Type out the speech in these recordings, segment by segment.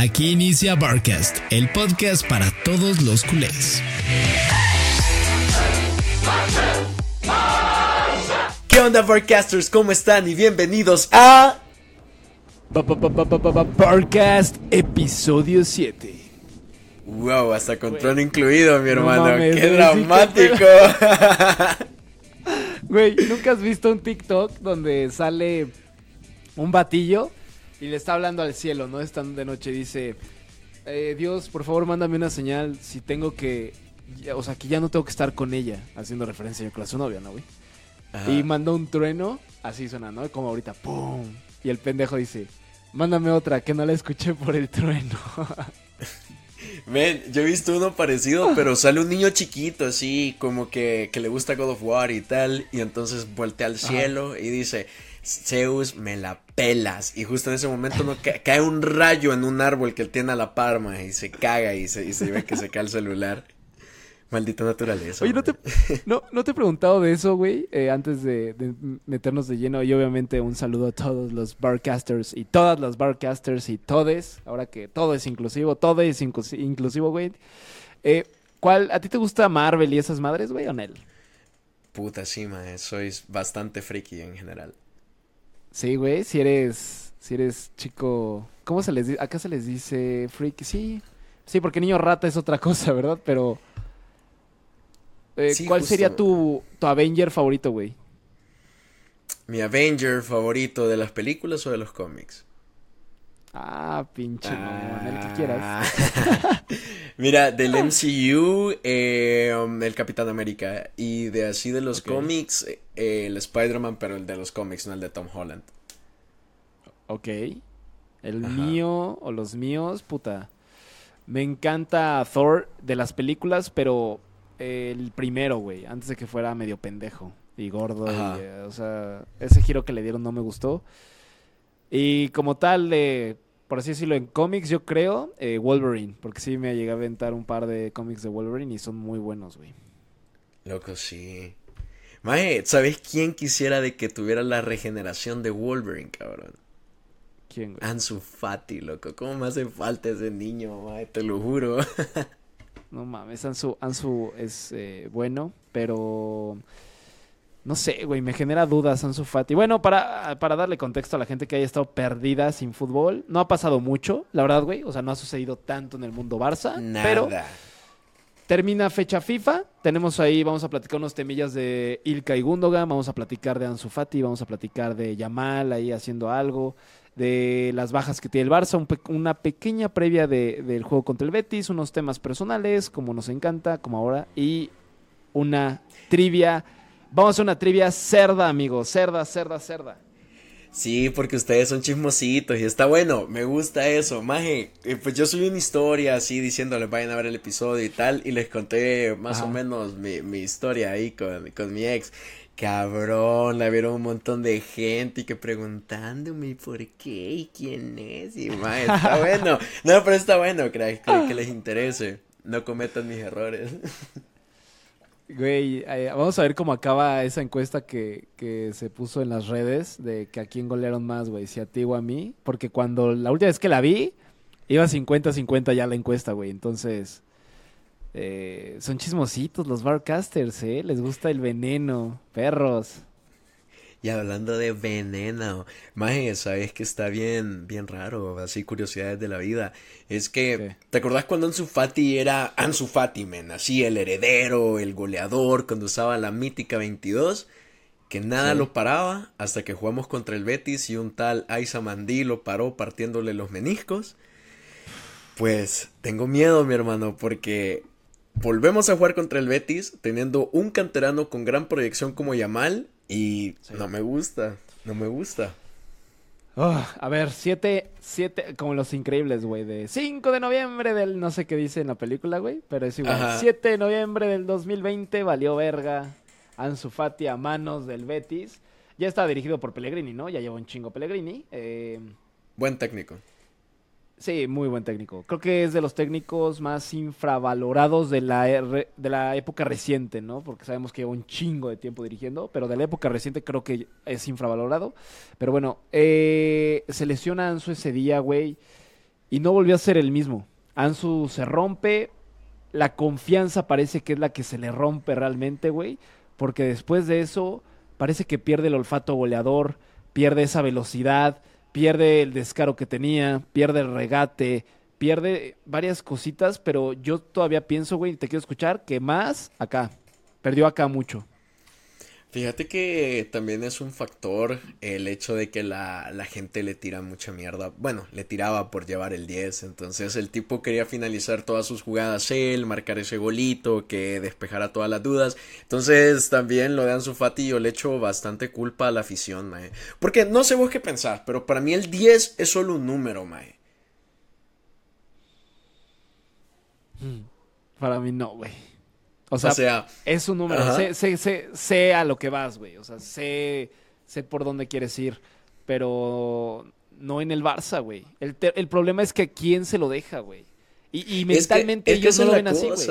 Aquí inicia Barcast, el podcast para todos los culés. ¿Qué onda, Barcasters? ¿Cómo están? Y bienvenidos a. Barcast episodio 7. Wow, hasta con trono incluido, mi hermano. mames, ¡Qué dramático! Güey, ¿nunca has visto un TikTok donde sale un batillo y le está hablando al cielo, ¿no? Estando de noche, dice, eh, Dios, por favor, mándame una señal si tengo que, o sea, que ya no tengo que estar con ella, haciendo referencia yo creo a su novia, ¿no, güey? Ajá. Y mandó un trueno, así suena, ¿no? Como ahorita, ¡pum! Y el pendejo dice, mándame otra, que no la escuché por el trueno. Ven, yo he visto uno parecido, pero sale un niño chiquito, así, como que, que le gusta God of War y tal, y entonces voltea al cielo y dice, Zeus, me la pelas. Y justo en ese momento no ca- cae un rayo en un árbol que él tiene a la palma y se caga y se, y se ve que se cae el celular. Maldita naturaleza. Oye, ¿no te, no, ¿no te he preguntado de eso, güey? Eh, antes de, de meternos de lleno. Y obviamente un saludo a todos los barcasters y todas las barcasters y todes. Ahora que todo es inclusivo, todo es inclusi- inclusivo, güey. Eh, ¿cuál, ¿A ti te gusta Marvel y esas madres, güey, o Nel? Puta, sí, mae, sois bastante friki en general. Sí, güey, si eres, si eres chico... ¿Cómo se les dice? Acá se les dice freak. Sí, sí, porque niño rata es otra cosa, ¿verdad? Pero... eh, Sí, ¿Cuál justo. sería tu, tu Avenger favorito, güey? Mi Avenger favorito de las películas o de los cómics. Ah, pinche mamón, el que quieras. Ah. Mira, del MCU, eh, el Capitán América. Y de así de los cómics, eh, el Spider-Man, pero el de los cómics, no el de Tom Holland. Ok. El Ajá. mío o los míos, puta. Me encanta Thor de las películas, pero el primero, güey, antes de que fuera medio pendejo y gordo. y, eh, o sea, ese giro que le dieron no me gustó. Y como tal, por así decirlo, en cómics, yo creo, eh, Wolverine, porque sí me llegué a aventar un par de cómics de Wolverine y son muy buenos, güey. Loco, sí. Mae, ¿sabes quién quisiera de que tuviera la regeneración de Wolverine, cabrón? ¿Quién, güey? Ansu Fati, loco. ¿Cómo me hace falta ese niño, mae? Te lo juro. No mames, Ansu, Ansu es eh, bueno, pero no sé, güey, me genera dudas Ansu Fati. Bueno, para, para darle contexto a la gente que haya estado perdida sin fútbol, no ha pasado mucho, la verdad, güey, o sea, no ha sucedido tanto en el mundo Barça, pero Nada. termina fecha FIFA, tenemos ahí, vamos a platicar unos temillas de Ilka y Gundogan, vamos a platicar de Ansu Fati, vamos a platicar de Yamal ahí haciendo algo, de las bajas que tiene el Barça, un pe- una pequeña previa de- del juego contra el Betis, unos temas personales, como nos encanta, como ahora, y una trivia. Vamos a una trivia cerda, amigos, cerda, cerda, cerda. Sí, porque ustedes son chismositos y está bueno, me gusta eso, maje. eh, Pues yo subí una historia así diciéndoles vayan a ver el episodio y tal, y les conté más o menos mi, mi historia ahí con, con mi ex. Cabrón, la vieron un montón de gente y que preguntándome por qué y quién es. Y maje, está bueno. No, pero está bueno, crack, que, que les interese. No cometan mis errores. Güey, eh, vamos a ver cómo acaba esa encuesta que, que se puso en las redes de que a quién golearon más, güey, si a ti o a mí. Porque cuando la última vez que la vi, iba 50-50 ya la encuesta, güey. Entonces, eh, son chismositos los barcasters, ¿eh? Les gusta el veneno, perros. Y hablando de veneno, maje, sabes que está bien, bien raro, así curiosidades de la vida. Es que, ¿Qué? ¿te acordás cuando Ansu Fati era Ansu Fati, men? Así el heredero, el goleador, cuando usaba la mítica 22, que nada Sí. lo paraba hasta que jugamos contra el Betis y un tal Aiza Mandí lo paró partiéndole los meniscos. Pues tengo miedo, mi hermano, porque volvemos a jugar contra el Betis teniendo un canterano con gran proyección como Yamal y Sí. no me gusta, no me gusta. Oh, a ver, siete, siete, como los increíbles, güey, de 5 de noviembre del no sé qué dice en la película, güey, pero es igual. Ajá. 7 de noviembre del 2020 valió verga Ansu Fati a manos del Betis. Ya está dirigido por Pellegrini, ¿no? Ya lleva un chingo Pellegrini. Eh, Buen técnico. Sí, muy buen técnico. Creo que es de los técnicos más infravalorados de la, de la época reciente, ¿no? Porque sabemos que lleva un chingo de tiempo dirigiendo, pero de la época reciente creo que es infravalorado. Pero bueno, eh, se lesiona Ansu ese día, güey. y no volvió a ser el mismo. Ansu se rompe, la confianza parece que es la que se le rompe realmente, güey, porque después de eso parece que pierde el olfato goleador, pierde esa velocidad, pierde el descaro que tenía, pierde el regate, pierde varias cositas, pero yo todavía pienso, güey, te quiero escuchar, que más acá, perdió acá mucho. Fíjate que también es un factor el hecho de que la, la, gente le tira mucha mierda. Bueno, le tiraba por llevar el 10. Entonces el tipo quería finalizar todas sus jugadas él, marcar ese golito, que despejara todas las dudas. Entonces también lo de Ansu Fati yo le echo bastante culpa a la afición, mae. Porque no sé vos qué pensar, pero para mí el 10 es solo un número, mae. Hmm. Para mí no, güey. O sea, es un número. Sé, sé, sé, sé, a lo que vas, güey. O sea, sé, sé por dónde quieres ir. Pero no en el Barça, güey. El, el problema es que quién se lo deja, güey. Y, y mentalmente es que, ellos no lo ven así, güey.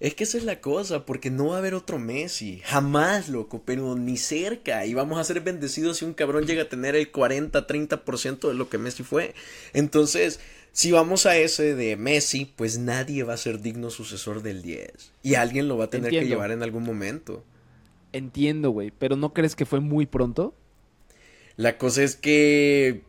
Es que esa es la cosa, porque no va a haber otro Messi. Jamás, loco, pero ni cerca. Y vamos a ser bendecidos si un cabrón llega a tener el 40, 30% de lo que Messi fue. Entonces, si vamos a ese de Messi, pues nadie va a ser digno sucesor del 10. Y alguien lo va a tener que llevar en algún momento. Entiendo, güey, pero ¿no crees que fue muy pronto? La cosa es que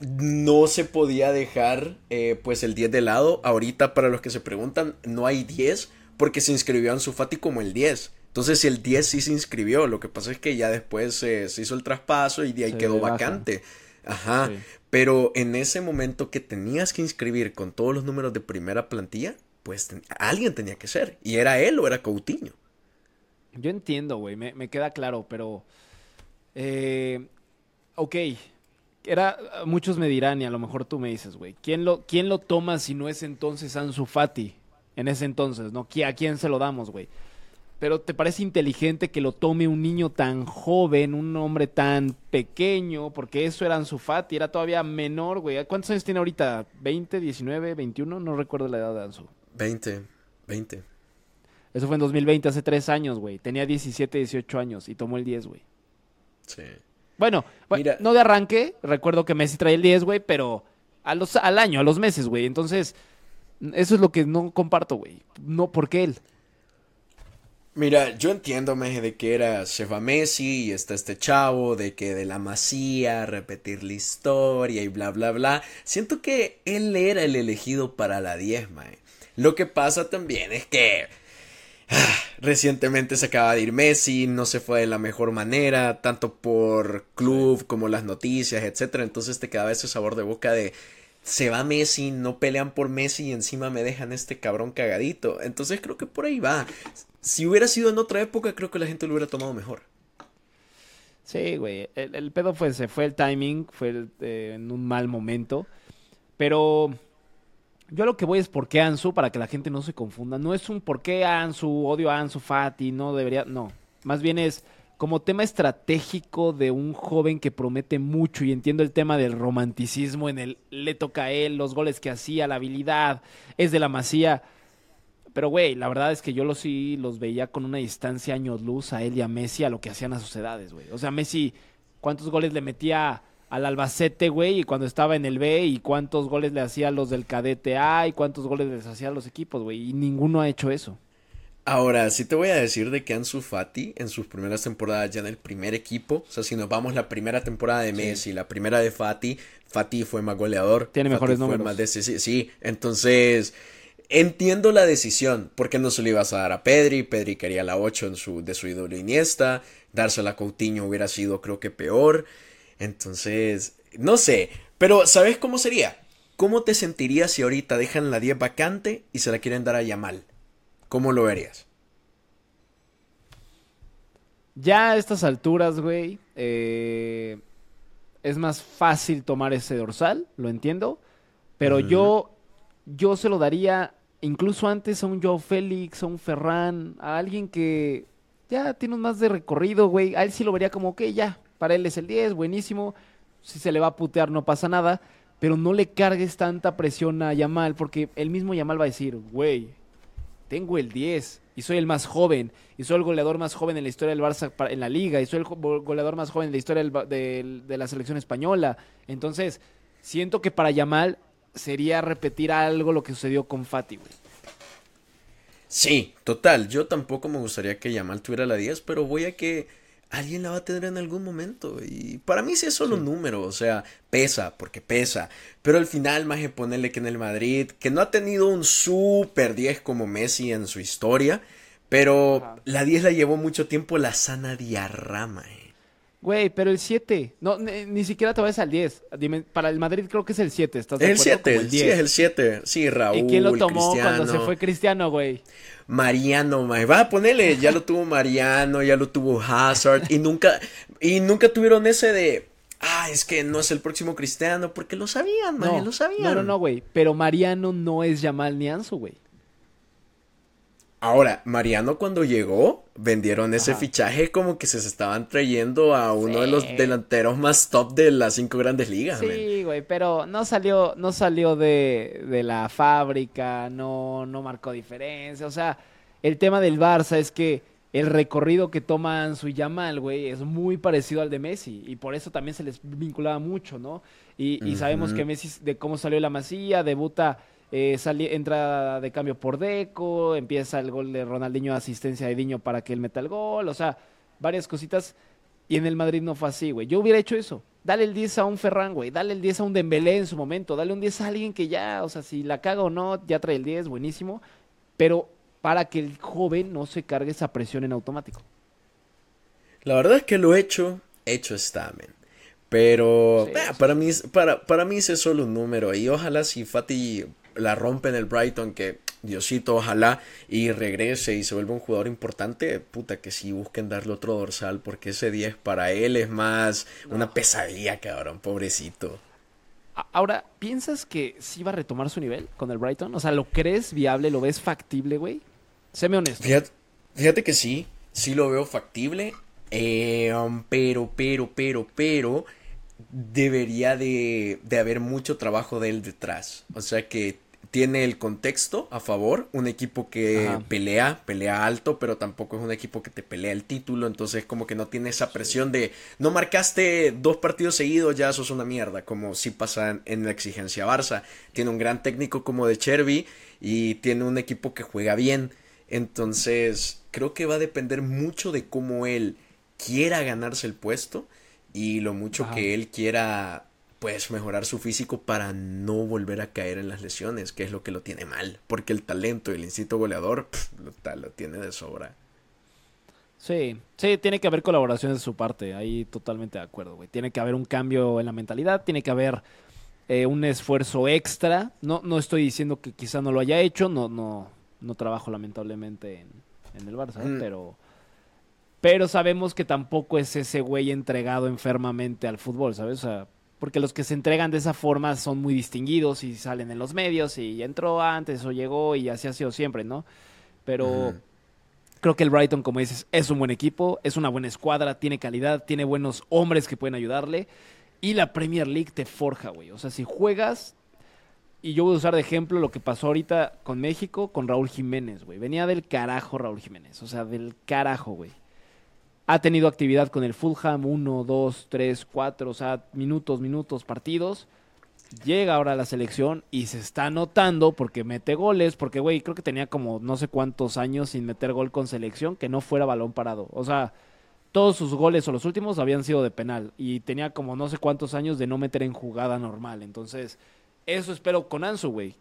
no se podía dejar eh, pues el 10 de lado. Ahorita para los que se preguntan, no hay 10 porque se inscribió en su Fati como el 10. Entonces si el 10 sí se inscribió, lo que pasa es que ya después se hizo el traspaso y de ahí quedó vacante. Ajá. Pero en ese momento que tenías que inscribir con todos los números de primera plantilla, pues alguien tenía que ser. Y era él o era Coutinho. Yo entiendo, güey, me, queda claro, pero... Eh, ok, era, muchos me dirán, y a lo mejor tú me dices, güey, ¿quién lo, ¿quién lo toma si no es entonces Ansu Fati? En ese entonces, ¿no? ¿A quién se lo damos, güey? Pero ¿te parece inteligente que lo tome un niño tan joven, un hombre tan pequeño? Porque eso era Ansu Fati, era todavía menor, güey. ¿Cuántos años tiene ahorita? ¿20, 19, 21? No recuerdo la edad de Ansu. 20, 20. Eso fue en 2020, hace tres años, güey. Tenía 17, 18 años y tomó el 10, güey. Sí. Bueno, no de arranque, recuerdo que Messi trae el 10, güey, pero a los, al año, a los meses, güey. Entonces, eso es lo que no comparto, güey. No, ¿por qué él? Mira, yo entiendo, Meje, de que era se Messi y está este chavo, de que de la masía, repetir la historia y bla, bla, bla. Siento que él era el elegido para la 10, Mae. Lo que pasa también es que ah, recientemente se acaba de ir Messi, no se fue de la mejor manera, tanto por club como las noticias, etcétera. Entonces te quedaba ese sabor de boca de se va Messi, no pelean por Messi y encima me dejan este cabrón cagadito. Entonces creo que por ahí va. Si hubiera sido en otra época, creo que la gente lo hubiera tomado mejor. Sí, güey. El, pedo fue, se fue el timing, fue eh, en un mal momento. Pero yo lo que voy es por qué Ansu, para que la gente no se confunda. No es un por qué Ansu, odio a Ansu Fati, no debería. No. Más bien es como tema estratégico de un joven que promete mucho y entiendo el tema del romanticismo en el le toca a él, los goles que hacía, la habilidad, es de la masía. Pero, güey, la verdad es que yo los sí los veía con una distancia años luz a él y a Messi a lo que hacían a sus edades, güey. O sea, Messi, ¿cuántos goles le metía al Albacete, güey? Y cuando estaba en el B, y cuántos goles le hacía a los del cadete A, y cuántos goles les hacía a los equipos, güey. Y ninguno ha hecho eso. Ahora, sí te voy a decir de que Ansu Fati en sus primeras temporadas ya en el primer equipo, o sea, si nos vamos la primera temporada de Messi, la primera de Fati, Fati fue más goleador. Tiene mejores números. Más sí, entonces Entiendo la decisión, porque no se lo ibas a dar a Pedri, Pedri quería la 8 en su, de su ídolo Iniesta, dársela a Coutinho hubiera sido creo que peor, entonces, no sé, pero ¿sabes cómo sería? ¿Cómo te sentirías si ahorita dejan la 10 vacante y se la quieren dar a Yamal? ¿Cómo lo verías? Ya a estas alturas, güey, eh, es más fácil tomar ese dorsal, lo entiendo, pero yo yo se lo daría incluso antes a un Joe Félix, a un Ferran, a alguien que ya tiene más de recorrido, güey. A él sí lo vería como, ok, ya, para él es el 10, buenísimo. Si se le va a putear, no pasa nada. Pero no le cargues tanta presión a Yamal, porque el mismo Yamal va a decir, güey, tengo el 10 y soy el más joven y soy el goleador más joven en la historia del Barça en la liga y soy el goleador más joven en la historia de, de la selección española. Entonces, siento que para Yamal sería repetir algo lo que sucedió con Fati, güey. Sí, total. Yo tampoco me gustaría que Yamal tuviera la 10, pero voy a que alguien la va a tener en algún momento. Y para mí sí es solo un número, o sea, pesa, porque pesa. Pero al final, más que ponerle que en el Madrid, que no ha tenido un super 10 como Messi en su historia, pero la 10 la llevó mucho tiempo la sana diarrama, eh. Güey, pero el 7. No, ni, siquiera te vayas al 10. Dime, para el Madrid creo que es el 7. ¿Estás de el 7, el sí, es el 7. Sí, Raúl. ¿Y quién lo tomó cuando se fue Cristiano, güey? Mariano, mae. Va a ponerle, ya lo tuvo Mariano, ya lo tuvo Hazard. y nunca, y nunca tuvieron ese de. Ah, es que no es el próximo Cristiano, porque lo sabían, mae, lo sabían. No, no, no, güey. Pero Mariano no es Yamal Nianzo, güey. Ahora, Mariano cuando llegó, vendieron ese fichaje como que se estaban trayendo a uno de los delanteros más top de las cinco grandes ligas. Sí, güey, pero no salió, no salió de, de, la fábrica, no, no marcó diferencia. O sea, el tema del Barça es que el recorrido que toman su Yamal, güey, es muy parecido al de Messi. Y por eso también se les vinculaba mucho, ¿no? Y, y sabemos que Messi, de cómo salió la masía, debuta eh, entra de cambio por Deco, empieza el gol de Ronaldinho, asistencia de Diño para que él meta el gol, o sea, varias cositas. Y en el Madrid no fue así, güey. Yo hubiera hecho eso. Dale el 10 a un Ferran, güey. Dale el 10 a un Dembélé en su momento. Dale un 10 a alguien que ya, o sea, si la caga o no, ya trae el 10, buenísimo. Pero para que el joven no se cargue esa presión en automático. La verdad es que lo hecho, hecho está, men. Pero para, mí, para, para mí ese es solo un número. Y ojalá si Fati la rompe en el Brighton, que Diosito, ojalá y regrese y se vuelva un jugador importante, puta que sí busquen darle otro dorsal, porque ese 10 para él es más una pesadilla, cabrón, pobrecito. Ahora, ¿piensas que sí va a retomar su nivel con el Brighton? O sea, ¿lo crees viable? ¿Lo ves factible, güey? Séme honesto. Fíjate, que sí, sí lo veo factible, eh, um, pero, pero, pero, pero debería de, de, haber mucho trabajo de él detrás. O sea que tiene el contexto a favor, un equipo que pelea, pelea alto, pero tampoco es un equipo que te pelea el título, entonces como que no tiene esa presión de no marcaste dos partidos seguidos, ya sos una mierda, como si pasa en, la exigencia Barça. Tiene un gran técnico como de Cherby y tiene un equipo que juega bien, entonces creo que va a depender mucho de cómo él quiera ganarse el puesto y lo mucho que él quiera pues mejorar su físico para no volver a caer en las lesiones, que es lo que lo tiene mal, porque el talento y el instinto goleador lo, lo, tiene de sobra. Sí, sí, tiene que haber colaboración de su parte, ahí totalmente de acuerdo, güey. Tiene que haber un cambio en la mentalidad, tiene que haber eh, un esfuerzo extra. No, no estoy diciendo que quizá no lo haya hecho, no, no, no trabajo lamentablemente en, en el Barça, mm. pero pero sabemos que tampoco es ese güey entregado enfermamente al fútbol, ¿sabes? O sea, porque los que se entregan de esa forma son muy distinguidos y salen en los medios y entró antes o llegó y así ha sido siempre, ¿no? Pero creo que el Brighton, como dices, es un buen equipo, es una buena escuadra, tiene calidad, tiene buenos hombres que pueden ayudarle y la Premier League te forja, güey. O sea, si juegas, y yo voy a usar de ejemplo lo que pasó ahorita con México, con Raúl Jiménez, güey. Venía del carajo Raúl Jiménez, o sea, del carajo, güey ha tenido actividad con el Fulham, uno, dos, tres, cuatro, o sea, minutos, minutos, partidos. Llega ahora a la selección y se está notando porque mete goles, porque, güey, creo que tenía como no sé cuántos años sin meter gol con selección, que no fuera balón parado. O sea, todos sus goles o los últimos habían sido de penal y tenía como no sé cuántos años de no meter en jugada normal. Entonces, eso espero con Ansu, güey.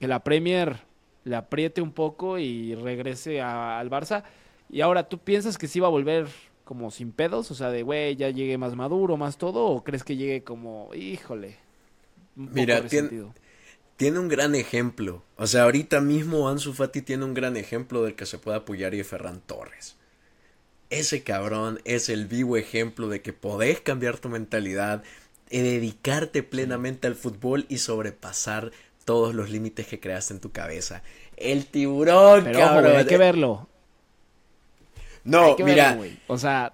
Que la Premier le apriete un poco y regrese al Barça. Y ahora, ¿tú piensas que sí va a volver como sin pedos? O sea, de, güey, ya llegue más maduro, más todo, o crees que llegue como, híjole, Mira, tiene, tiene, un gran ejemplo. O sea, ahorita mismo Ansu Fati tiene un gran ejemplo del que se puede apoyar y Ferran Torres. Ese cabrón es el vivo ejemplo de que podés cambiar tu mentalidad, y dedicarte plenamente al fútbol y sobrepasar todos los límites que creaste en tu cabeza. El tiburón, cabrón. hay que verlo. No, mira. o sea.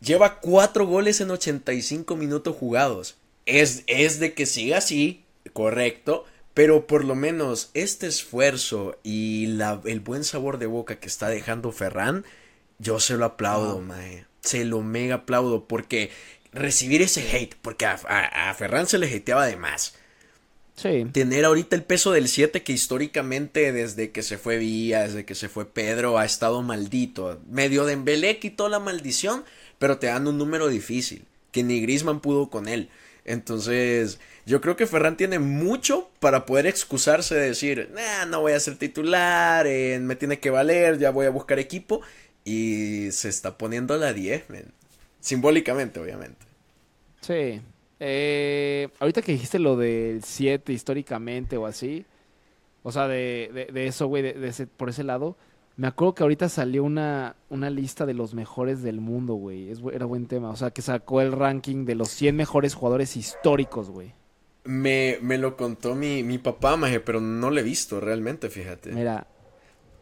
Lleva cuatro goles en 85 minutos jugados. Es, es de que siga así, correcto. Pero por lo menos este esfuerzo y la, el buen sabor de boca que está dejando Ferran, yo se lo aplaudo, mae. Se lo mega aplaudo porque recibir ese hate, porque a, a, Ferran se le hateaba de más. Sí. tener ahorita el peso del 7 que históricamente desde que se fue Villa, desde que se fue Pedro ha estado maldito. Medio de Embelé quitó la maldición, pero te dan un número difícil, que ni Griezmann pudo con él. Entonces, yo creo que Ferran tiene mucho para poder excusarse de decir, nah, no voy a ser titular, eh, me tiene que valer, ya voy a buscar equipo. Y se está poniendo la 10, men. Simbólicamente, obviamente. Sí. Eh, ahorita que dijiste lo del 7 históricamente o así, o sea, de, de, de eso, güey, de, de ese- por ese lado, me acuerdo que ahorita salió una, una lista de los mejores del mundo, güey. Es era buen tema. O sea, que sacó el ranking de los 100 mejores jugadores históricos, güey. Me, me lo contó mi, mi papá, maje, pero no lo he visto realmente, fíjate. Mira,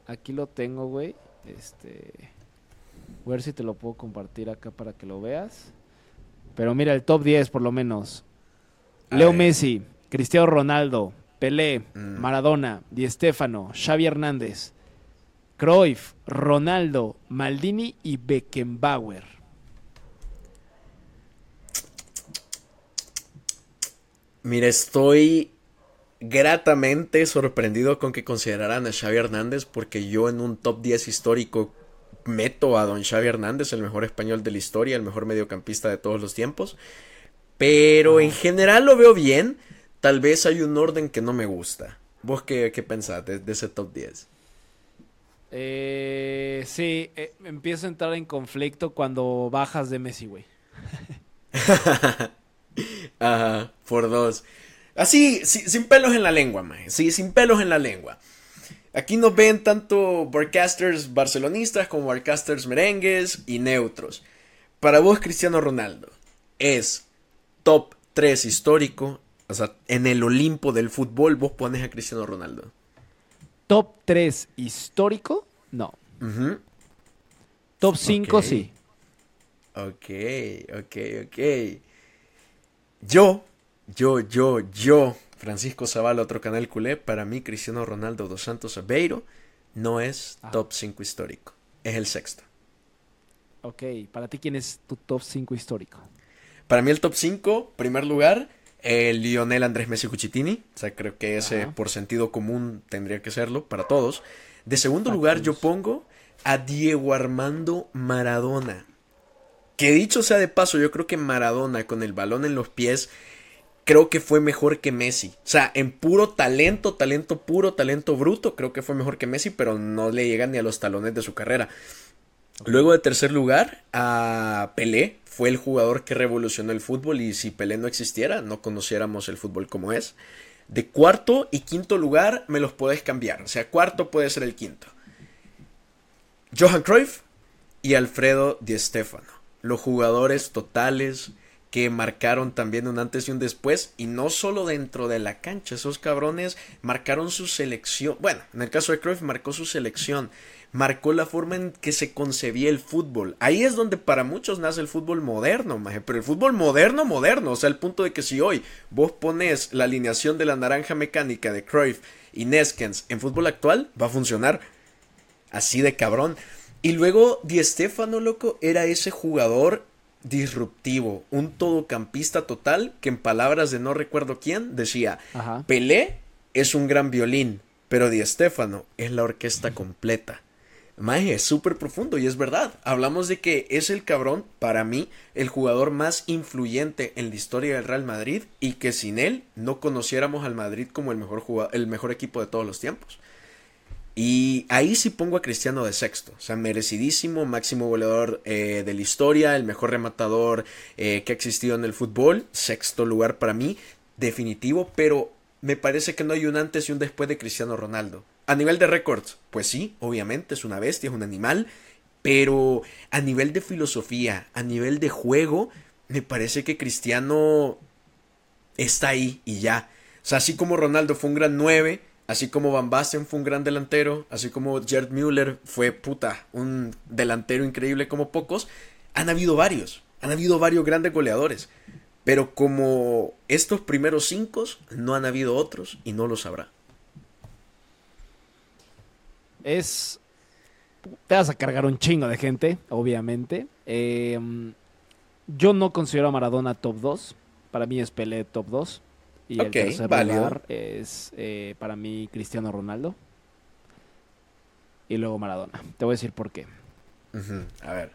aquí lo tengo, güey. Este. Voy a ver si te lo puedo compartir acá para que lo veas. Pero mira, el top 10 por lo menos. A Leo ver. Messi, Cristiano Ronaldo, Pelé, Mm. Maradona, Di Stéfano, Xavi Hernández, Cruyff, Ronaldo, Maldini y Beckenbauer. Mira, estoy gratamente sorprendido con que consideraran a Xavi Hernández porque yo en un top 10 histórico meto a don Xavi Hernández, el mejor español de la historia, el mejor mediocampista de todos los tiempos. Pero en general lo veo bien. Tal vez hay un orden que no me gusta. ¿Vos qué, qué pensás de, de ese top 10? Eh, sí, eh, empiezo a entrar en conflicto cuando bajas de Messi, güey. Ajá, por dos. Así, si- sin pelos en la lengua, maje. Sí, sin pelos en la lengua. Aquí nos ven tanto broadcasters barcelonistas como broadcasters merengues y neutros. Para vos, Cristiano Ronaldo, ¿es top 3 histórico? O sea, en el Olimpo del fútbol vos pones a Cristiano Ronaldo. Top 3 histórico, no. Top 5 Ok. sí. Ok, ok, ok. Yo, yo, yo, yo, Francisco Zavala, otro canal culé, para mí Cristiano Ronaldo dos Santos Aveiro no es Ajá. top 5 histórico, es el sexto. Ok, para ti, ¿quién es tu top 5 histórico? Para mí el top 5, primer lugar, el Lionel Andrés Messi Cuchitini, o sea, creo que ese Ajá. por sentido común tendría que serlo para todos. De segundo lugar yo pongo a Diego Armando Maradona. Que dicho sea de paso, yo creo que Maradona con el balón en los pies creo que fue mejor que Messi. O sea, en puro talento, talento puro, talento bruto, creo que fue mejor que Messi, pero no le llega ni a los talones de su carrera. Luego de tercer lugar, a Pelé. Fue el jugador que revolucionó el fútbol y si Pelé no existiera, no conociéramos el fútbol como es. De cuarto y quinto lugar me los puedes cambiar. O sea, cuarto puede ser el quinto. Johan Cruyff y Alfredo Di Stéfano. Los jugadores totales que marcaron también un antes y un después. Y no solo dentro de la cancha. Esos cabrones marcaron su selección. Bueno, en el caso de Cruyff marcó su selección. Marcó la forma en que se concebía el fútbol. Ahí es donde para muchos nace el fútbol moderno, maje. Pero el fútbol moderno, moderno. O sea, el punto de que si hoy vos pones la alineación de la naranja mecánica de Cruyff y Neskens en fútbol actual, va a funcionar así de cabrón. Y luego Di Stéfano, loco, era ese jugador disruptivo, un todocampista total que en palabras de no recuerdo quién decía, Ajá. Pelé es un gran violín, pero Di Stéfano es la orquesta completa. Maje, es súper profundo y es verdad. Hablamos de que es el cabrón, para mí, el jugador más influyente en la historia del Real Madrid y que sin él no conociéramos al Madrid como el mejor, el mejor equipo de todos los tiempos. Y ahí sí pongo a Cristiano de sexto, o sea, merecidísimo, máximo goleador eh, de la historia, el mejor rematador eh, que ha existido en el fútbol, sexto lugar para mí, definitivo, pero me parece que no hay un antes y un después de Cristiano Ronaldo. A nivel de récords, pues sí, obviamente es una bestia, es un animal, pero a nivel de filosofía, a nivel de juego, me parece que Cristiano está ahí y ya. O sea, así como Ronaldo fue un gran 9, así como Van Basten fue un gran delantero, así como Gerd Müller fue puta, un delantero increíble como pocos, han habido varios, han habido varios grandes goleadores. Pero como estos primeros cinco, no han habido otros y no los habrá. Es. Te vas a cargar un chingo de gente, obviamente. Eh, yo no considero a Maradona top 2. Para mí es Pelé top 2. Y el Ok, tercer válido. lugar es eh, para mí Cristiano Ronaldo. Y luego Maradona. Te voy a decir por qué. A ver.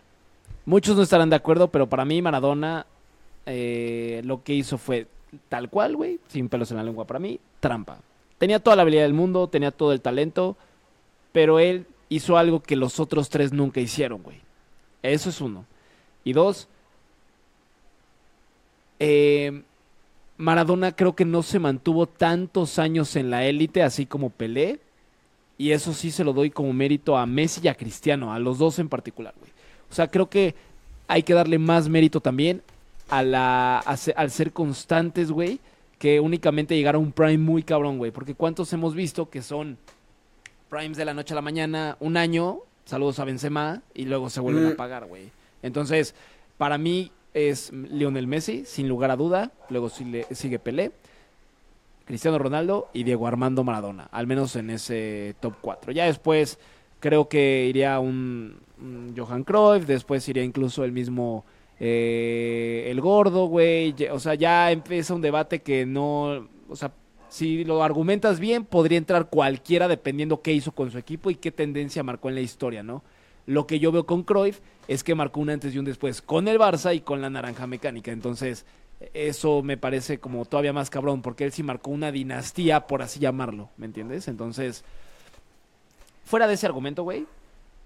Muchos no estarán de acuerdo, pero para mí Maradona eh, lo que hizo fue tal cual, güey, sin pelos en la lengua para mí, trampa. Tenía toda la habilidad del mundo, tenía todo el talento, pero él hizo algo que los otros tres nunca hicieron, güey. Eso es uno. Y dos, eh, Maradona creo que no se mantuvo tantos años en la élite, así como Pelé. Y eso sí se lo doy como mérito a Messi y a Cristiano, a los dos en particular, güey. O sea, creo que hay que darle más mérito también a la, a se- al ser constantes, güey, que únicamente llegar a un prime muy cabrón, güey. Porque cuántos hemos visto que son primes de la noche a la mañana, un año, saludos a Benzema, y luego se vuelven Mm. a pagar, güey. Entonces, para mí es Lionel Messi, sin lugar a duda. Luego sigue, Pelé, Cristiano Ronaldo y Diego Armando Maradona. Al menos en ese top 4. Ya después creo que iría un, Johan Cruyff, después iría incluso el mismo eh, el gordo, güey. O sea, ya empieza un debate que no, o sea, si lo argumentas bien, podría entrar cualquiera dependiendo qué hizo con su equipo y qué tendencia marcó en la historia, ¿no? Lo que yo veo con Cruyff es que marcó un antes y un después con el Barça y con la naranja mecánica. Entonces, eso me parece como todavía más cabrón, porque él sí marcó una dinastía, por así llamarlo, ¿me entiendes? Entonces, fuera de ese argumento, güey,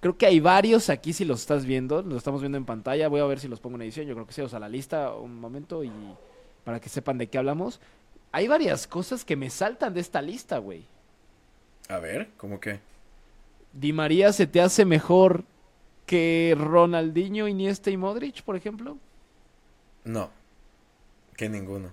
creo que hay varios aquí, si los estás viendo, los estamos viendo en pantalla, voy a ver si los pongo en edición, yo creo que sí, o sea, la lista, un momento, y para que sepan de qué hablamos. Hay varias cosas que me saltan de esta lista, güey. A ver, ¿cómo que? Di María se te hace mejor que Ronaldinho, Iniesta y Modric, por ejemplo. No. Que ninguno.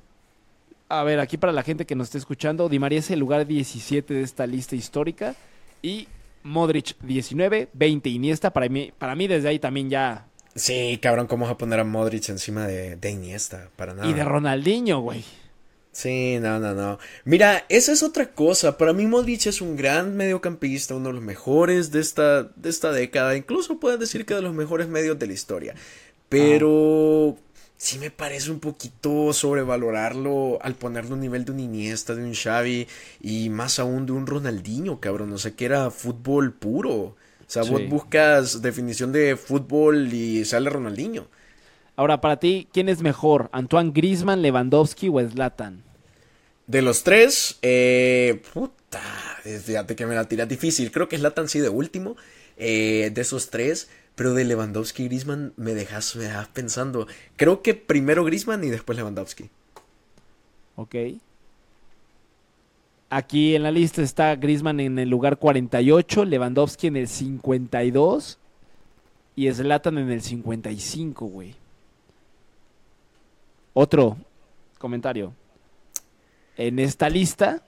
A ver, aquí para la gente que nos esté escuchando, Di María es el lugar 17 de esta lista histórica y Modric 19, 20 Iniesta. Para mí, para mí desde ahí también ya... Sí, cabrón, ¿cómo vas a poner a Modric encima de, de Iniesta? Para nada. Y de Ronaldinho, güey. Sí, no, no, no. Mira, esa es otra cosa. Para mí Modric es un gran mediocampista, uno de los mejores de esta, de esta década. Incluso puedes decir que de los mejores medios de la historia. Pero sí me parece un poquito sobrevalorarlo al ponerlo a un nivel de un Iniesta, de un Xavi y más aún de un Ronaldinho, cabrón. O sea, que era fútbol puro. O sea, vos buscas definición de fútbol y sale Ronaldinho. Ahora, para ti, ¿quién es mejor? ¿Antoine Griezmann, Lewandowski o Zlatan? De los tres, eh, puta, fíjate que me la tiras difícil. Creo que Zlatan sí de último, eh, de esos tres, pero de Lewandowski y Griezmann me dejas, me dejas pensando. Creo que primero Griezmann y después Lewandowski. Ok. Aquí en la lista está Griezmann en el lugar 48, Lewandowski en el 52 y Zlatan en el 55, güey. Otro comentario. En esta lista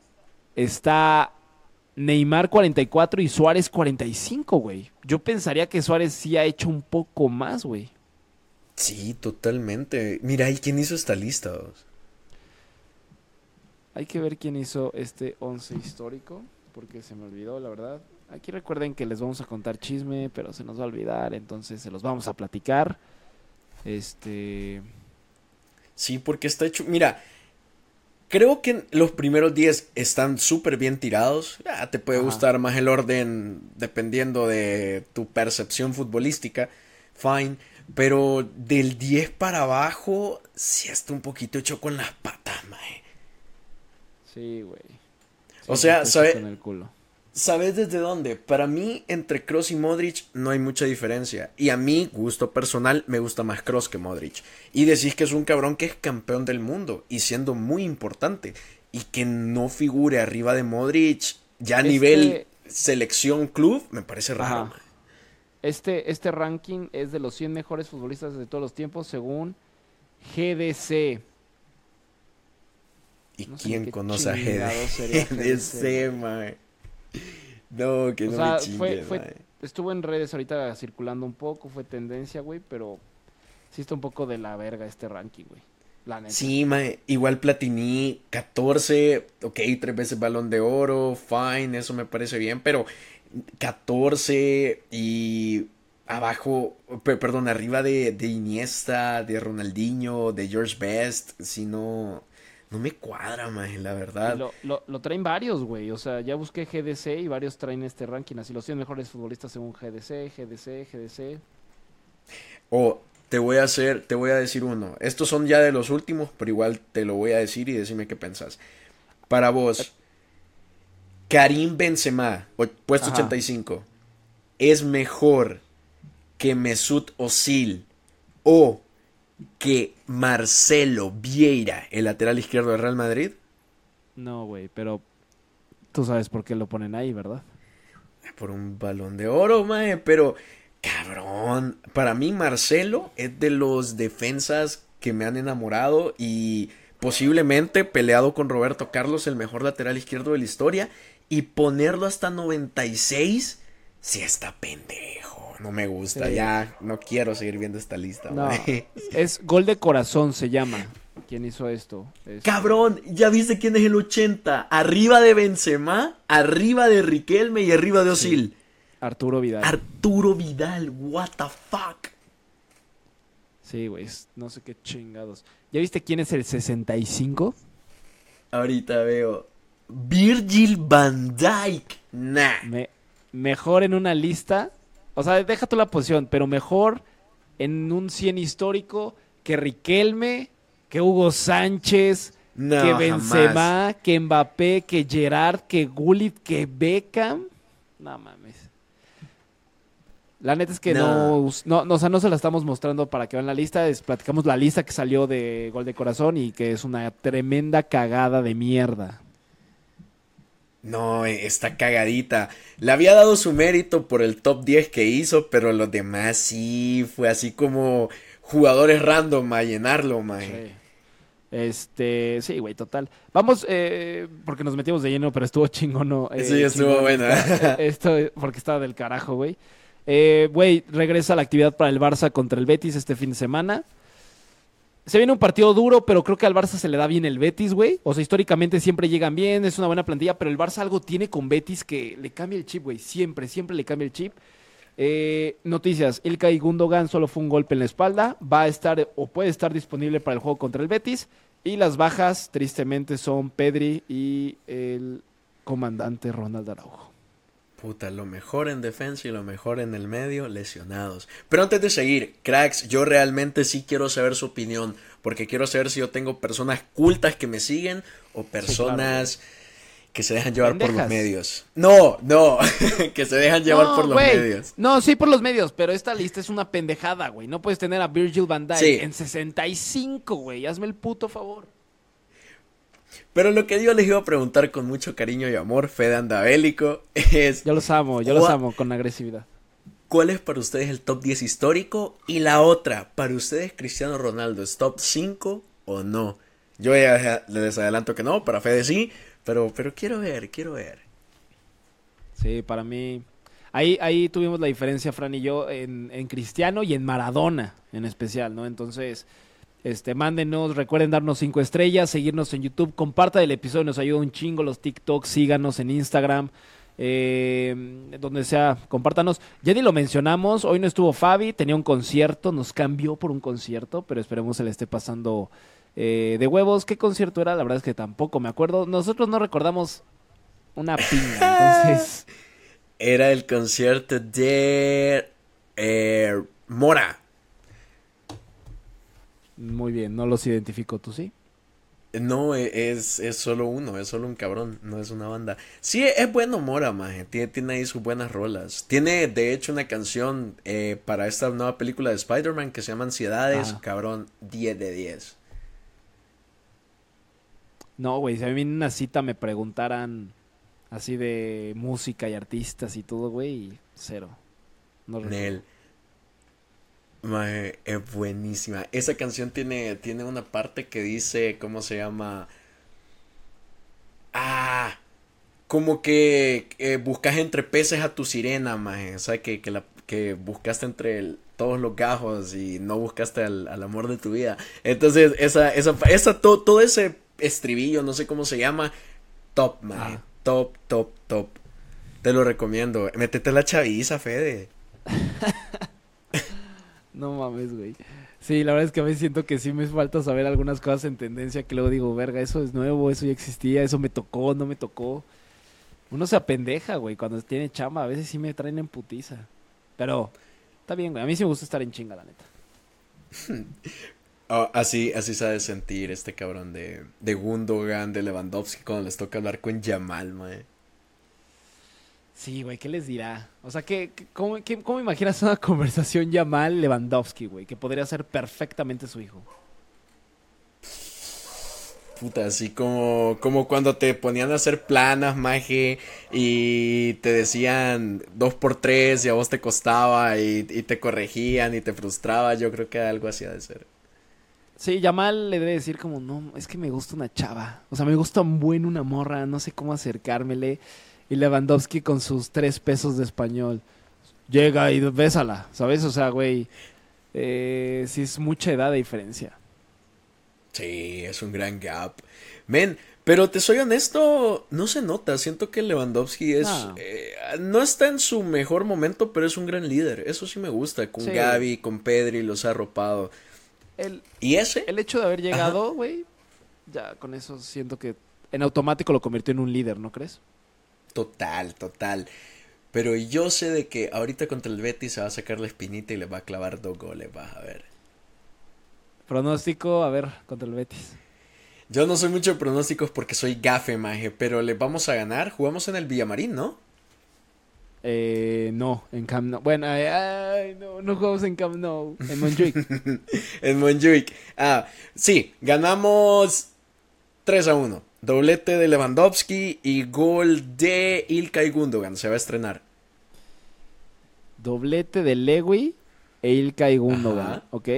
está Neymar 44 y Suárez 45, güey. Yo pensaría que Suárez sí ha hecho un poco más, güey. Sí, totalmente. Mira, ¿y quién hizo esta lista? Hay que ver quién hizo este 11 histórico, porque se me olvidó, la verdad. Aquí recuerden que les vamos a contar chisme, pero se nos va a olvidar, entonces se los vamos a platicar. Este. Sí, porque está hecho. Mira, creo que los primeros 10 están súper bien tirados. Ya, te puede Ajá. gustar más el orden dependiendo de tu percepción futbolística. Fine. Pero del 10 para abajo, sí está un poquito hecho con las patas, mae. Sí, güey. O sea, está ¿sabe- con el culo. ¿Sabes desde dónde? Para mí, entre Cross y Modric no hay mucha diferencia. Y a mí, gusto personal, me gusta más Cross que Modric. Y decís que es un cabrón que es campeón del mundo y siendo muy importante. Y que no figure arriba de Modric ya a Este- nivel selección club, me parece raro. Ajá. man. Este, este ranking es de los 100 mejores futbolistas de todos los tiempos según GDC. ¿Y No quién conoce a sería GDC, mae? No, que O no sea, me fue- chingues, fue-. Estuvo en redes ahorita circulando un poco, fue tendencia, güey, pero sí está un poco de la verga este ranking, güey. La neta. Sí, mae, igual Platini, 14, ok, tres veces balón de oro, fine, eso me parece bien, pero 14 y abajo, pe- perdón, arriba de, de Iniesta, de Ronaldinho, de George Best, si no, no me cuadra, maje, la verdad. Lo, lo, lo traen varios, güey. O sea, ya busqué GDC y varios traen este ranking. Así los 100 mejores futbolistas según GDC, GDC, GDC. O te voy a hacer, te voy a decir uno. Estos son ya de los últimos, pero igual te lo voy a decir y decime qué pensás. Para vos, Karim Benzema, puesto Ajá. 85, es mejor que Mesut Özil o que Marcelo Vieira, el lateral izquierdo del Real Madrid. No, güey, pero tú sabes por qué lo ponen ahí, ¿verdad? Por un balón de oro, mae, pero cabrón, para mí Marcelo es de los defensas que me han enamorado y posiblemente peleado con Roberto Carlos, el mejor lateral izquierdo de la historia, y ponerlo hasta 96, sí está pendejo, no me gusta, Sí. ya no quiero seguir viendo esta lista, No, es Gol de Corazón se llama. ¿Quién hizo esto? Es- Cabrón, ¿ya viste quién es el 80? Arriba de Benzema, arriba de Riquelme y arriba de Osil. Arturo Vidal. Arturo Vidal, what the fuck. sí, güey, no sé qué chingados. ¿Ya viste quién es el 65? Ahorita veo. Virgil van Dyke. Nah. Me- mejor en una lista. O sea, deja tú la posición, pero mejor en un 100 histórico que Riquelme, que Hugo Sánchez, No, que jamás. Benzema, que Mbappé, que Gerard, que Gullit, que Beckham. No mames. La neta es que no. No, no, o sea, no se la estamos mostrando para que vean la lista. Es, platicamos la lista que salió de Gol de Corazón y que es una tremenda cagada de mierda. No, eh, está cagadita. Le había dado su mérito por el top 10 que hizo, pero los demás sí fue así como jugadores random a llenarlo, mae. Sí. Este, sí, güey, total. Vamos, eh, porque nos metimos de lleno, pero estuvo chingón, ¿no? Eh, Sí, estuvo buena. esta- Esto, porque estaba del carajo, güey. Eh, Güey, regresa la actividad para el Barça contra el Betis este fin de semana. Se viene un partido duro, pero creo que al Barça se le da bien el Betis, güey. O sea, históricamente siempre llegan bien, es una buena plantilla, pero el Barça algo tiene con Betis que le cambia el chip, güey. Siempre, siempre le cambia el chip. Eh, noticias, Ilkay Gundogan solo fue un golpe en la espalda, va a estar o puede estar disponible para el juego contra el Betis. Y las bajas, tristemente, son Pedri y el comandante Ronald Araujo. Puta, lo mejor en defensa y lo mejor en el medio, lesionados. Pero antes de seguir, cracks, yo realmente sí quiero saber su opinión, porque quiero saber si yo tengo personas cultas que me siguen o personas que se dejan llevar por los medios. No, no, que se dejan llevar No, por los medios. No, sí por los medios, pero esta lista es una pendejada, güey. No puedes tener a Virgil van Dijk Sí. en 65, güey. Hazme el puto favor. Pero lo que yo les iba a preguntar con mucho cariño y amor, Fede Andabélico, es Yo los amo, yo los amo con agresividad. ¿cuál es para ustedes el top 10 histórico? Y la otra, ¿para ustedes Cristiano Ronaldo es top 5 o no? Yo ya les adelanto que no, para Fede sí, pero, pero quiero ver, quiero ver. Sí, para mí. Ahí, ahí tuvimos la diferencia, Fran y yo, en, en Cristiano y en Maradona en especial, ¿no? Entonces, este, mándenos, recuerden darnos cinco estrellas, seguirnos en YouTube, compartan el episodio, nos ayuda un chingo los TikToks, síganos en Instagram, eh, donde sea, compártanos. Ya ni lo mencionamos, hoy no estuvo Fabi, tenía un concierto, nos cambió por un concierto, pero esperemos se le esté pasando eh, de huevos. ¿Qué concierto era? La verdad es que tampoco me acuerdo. Nosotros no recordamos una pinga, entonces... Era el concierto de eh, Mora. Muy bien, no los identifico, ¿tú sí? No, e- es, es solo uno, es solo un cabrón, no es una banda. Sí, es bueno Mora, maje, tiene, tiene ahí sus buenas rolas. Tiene, de hecho, una canción eh, para esta nueva película de Spider-Man que se llama Ansiedades, Ajá. cabrón, 10 de 10. No, güey, si a mí en una cita me preguntaran así de música y artistas y todo, güey, cero. No. Nel. Maje, es buenísima. Esa canción tiene, tiene una parte que dice, ¿cómo se llama? Ah, como que eh, buscas entre peces a tu sirena, maje. O sea, que, que, la, que buscaste entre el- todos los gajos y no buscaste al, al amor de tu vida. Entonces, esa, esa, esa, to- todo ese estribillo, no sé cómo se llama, top, maje. Ah. Top, top, top. Te lo recomiendo. Métete la chaviza, Fede. No mames, güey. Sí, la verdad es que a veces siento que sí me falta saber algunas cosas en tendencia que luego digo, verga, eso es nuevo, eso ya existía, eso me tocó, no me tocó. Uno se apendeja, güey, cuando tiene chamba, a veces sí me traen en putiza. Pero está bien, güey, a mí sí me gusta estar en chinga, la neta. Oh, así, así sabe sentir este cabrón de, de Gundogan, de Lewandowski cuando les toca hablar con Yamal, mae. Sí, güey, ¿qué les dirá? O sea, ¿qué, qué- cómo, qué- cómo imaginas una conversación Yamal Lewandowski, güey? Que podría ser perfectamente su hijo. Puta, así como, como cuando te ponían a hacer planas, maje, y te decían dos por tres y a vos te costaba y, y te corregían y te frustraba, yo creo que algo así ha de ser. Sí, Yamal le debe decir como, no, es que me gusta una chava. O sea, me gusta un buen una morra, no sé cómo acercármele. Y Lewandowski con sus tres pesos de español. Llega y bésala, ¿sabes? O sea, güey, eh, sí es mucha edad de diferencia. Sí, es un gran gap. Men, pero te soy honesto, no se nota. Siento que Lewandowski es. No. eh, no está en su mejor momento, pero es un gran líder. Eso sí me gusta. Con Sí. Gaby, con Pedri, los ha arropado. El, ¿Y ese? el hecho de haber llegado, güey, ya con eso siento que en automático lo convirtió en un líder, ¿no crees? Total, total. Pero yo sé de que ahorita contra el Betis se va a sacar la espinita y le va a clavar dos goles, vas a ver. Pronóstico, a ver, contra el Betis. Yo no soy mucho de pronósticos porque soy gafe, maje, pero le vamos a ganar. Jugamos en el Villamarín, ¿no? Eh, no, en Camp Nou. Bueno, ay, ay, no, no jugamos en Camp Nou, en Montjuic. en Montjuic. Ah, sí, ganamos 3 a 1. Doblete de Lewandowski y gol de Ilkay Gundogan. Se va a estrenar. Doblete de Lewy e Ilkay Gundogan, Ajá. ¿ok?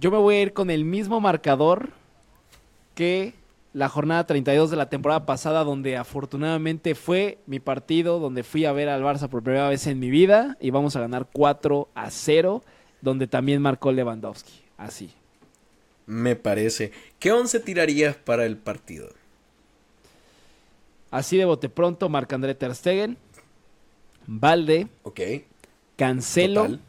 Yo me voy a ir con el mismo marcador que la jornada 32 de la temporada pasada, donde afortunadamente fue mi partido, donde fui a ver al Barça por primera vez en mi vida y vamos a ganar 4 a 0, donde también marcó Lewandowski. Así. Me parece. ¿Qué once tirarías para el partido? Así de bote pronto, Marc-André Ter Stegen, Valde, Ok. Cancelo, total.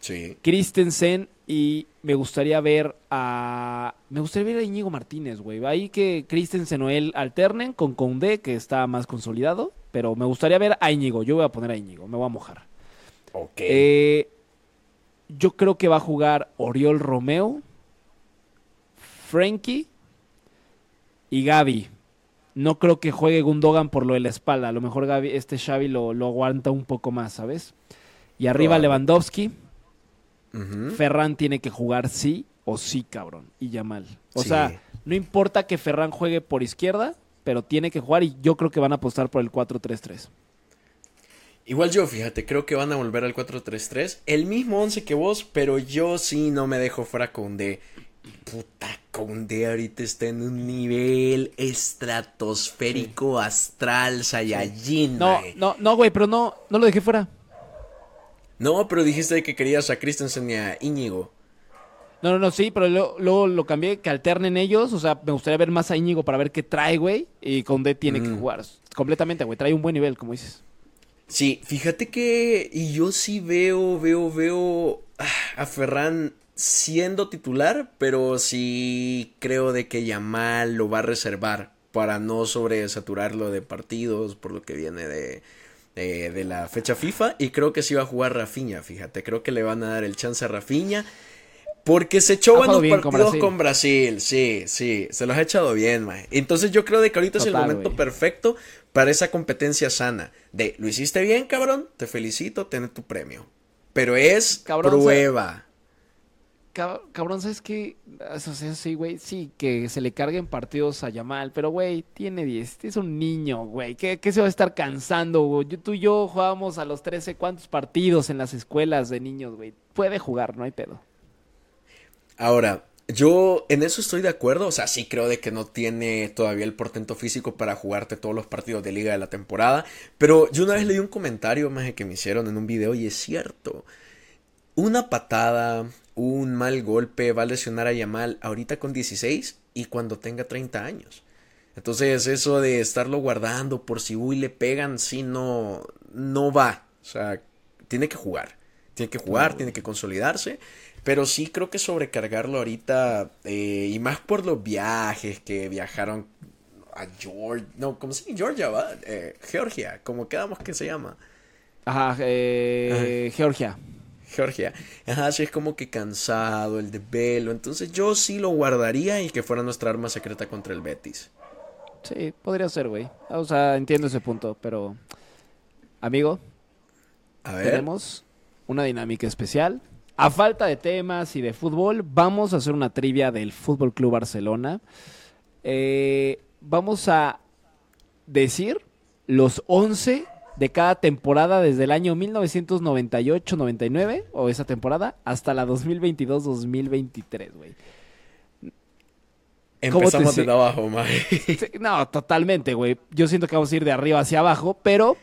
Sí. Christensen y me gustaría ver a me gustaría ver a Íñigo Martínez, güey. Ahí que Christensen o él alternen con Condé, que está más consolidado, pero me gustaría ver a Íñigo. Yo voy a poner a Íñigo, me voy a mojar. Ok. Eh, yo creo que va a jugar Oriol Romeo, Frankie y Gaby. No creo que juegue Gundogan por lo de la espalda. A lo mejor Gaby, este Xavi lo, lo aguanta un poco más, ¿sabes? Y arriba. Lewandowski. Ferran tiene que jugar sí o sí, cabrón. Y Yamal. O Sí. sea, no importa que Ferran juegue por izquierda, pero tiene que jugar y yo creo que van a apostar por el 4-3-3. Igual yo, fíjate, creo que van a volver al 4-3-3. El mismo 11 que vos, pero yo sí no me dejo fuera Conde. Puta, Conde ahorita está en un nivel estratosférico, astral, Saiyajin. No, no, no, güey, pero no, no lo dejé fuera. No, pero dijiste que querías a Christensen y a Íñigo. No, no, no, sí, pero luego, lo cambié, que alternen ellos. O sea, me gustaría ver más a Íñigo para ver qué trae, güey. Y Condé tiene que Mm. jugar completamente, güey. Trae un buen nivel, como dices. Sí, fíjate que y yo sí veo, veo, veo ah, a Ferran siendo titular, pero sí creo de que Yamal lo va a reservar para no sobresaturarlo de partidos por lo que viene de, de, de la fecha FIFA y creo que sí va a jugar Rafinha, fíjate, creo que le van a dar el chance a Rafinha porque se echó buenos con partidos Brasil. con Brasil, sí, sí, se los ha echado bien, mae. Entonces yo creo de que ahorita es el momento perfecto para esa competencia sana. De, lo hiciste bien, cabrón, te felicito, ten tu premio. Pero es Cabrón, prueba. Cabrón, ¿sabes qué? O sea, sí, güey, sí, que se le carguen partidos a Yamal, pero, güey, tiene 10, es un niño, güey, ¿qué, qué se va a estar cansando, güey? Yo- tú y yo jugábamos a los 13, ¿cuántos partidos en las escuelas de niños, güey? Puede jugar, no hay pedo. Ahora, yo en eso estoy de acuerdo, o sea, sí creo de que no tiene todavía el portento físico para jugarte todos los partidos de liga de la temporada, pero yo una vez leí un comentario más que me hicieron en un video y es cierto. Una patada, un mal golpe va a lesionar a Yamal ahorita con 16 y cuando tenga 30 años. Entonces, eso de estarlo guardando por si uy le pegan, sí no no va, o sea, tiene que jugar. Tiene que jugar, tiene que consolidarse. Pero sí creo que sobrecargarlo ahorita, eh, y más por los viajes que viajaron a Georgia, no, ¿cómo se llama? Georgia, ¿va? Eh, Georgia, como quedamos que se llama. Ajá, eh, Georgia. Georgia. Ajá, sí es como que cansado, el de Velo. Entonces yo sí lo guardaría y que fuera nuestra arma secreta contra el Betis. Sí, podría ser, güey. O sea, entiendo ese punto, pero... Amigo, A ver. tenemos una dinámica especial. A falta de temas y de fútbol, vamos a hacer una trivia del Fútbol Club Barcelona. Eh, vamos a decir los 11 de cada temporada desde el año 1998-99 o esa temporada hasta la 2022-2023, güey. ¿Cómo te Empezamos de abajo. Sí, No, totalmente, güey. Yo siento que vamos a ir de arriba hacia abajo, pero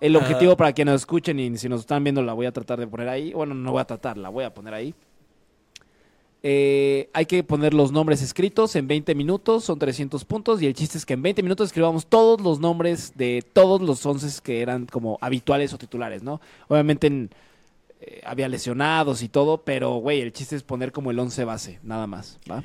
el objetivo para que nos escuchen y si nos están viendo la voy a tratar de poner ahí. Bueno, no voy a tratar, la voy a poner ahí. Eh, hay que poner los nombres escritos en 20 minutos, son 300 puntos y el chiste es que en 20 minutos escribamos todos los nombres de todos los 11 que eran como habituales o titulares, ¿no? Obviamente en- eh, había lesionados y todo, pero güey, el chiste es poner como el 11 base, nada más, ¿va?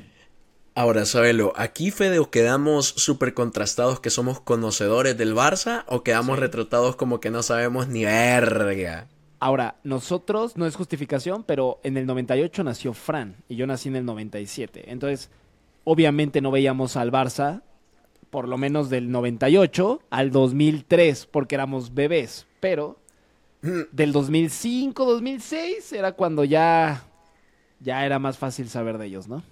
Ahora, Sabelo, ¿aquí, Fede, o quedamos súper contrastados que somos conocedores del Barça o quedamos Sí. retratados como que no sabemos ni verga? Ahora, nosotros, no es justificación, pero en el 98 nació Fran y yo nací en el 97. Entonces, obviamente no veíamos al Barça, por lo menos del 98 al 2003, porque éramos bebés. Pero Mm, del 2005, 2006 era cuando ya, ya era más fácil saber de ellos, ¿no?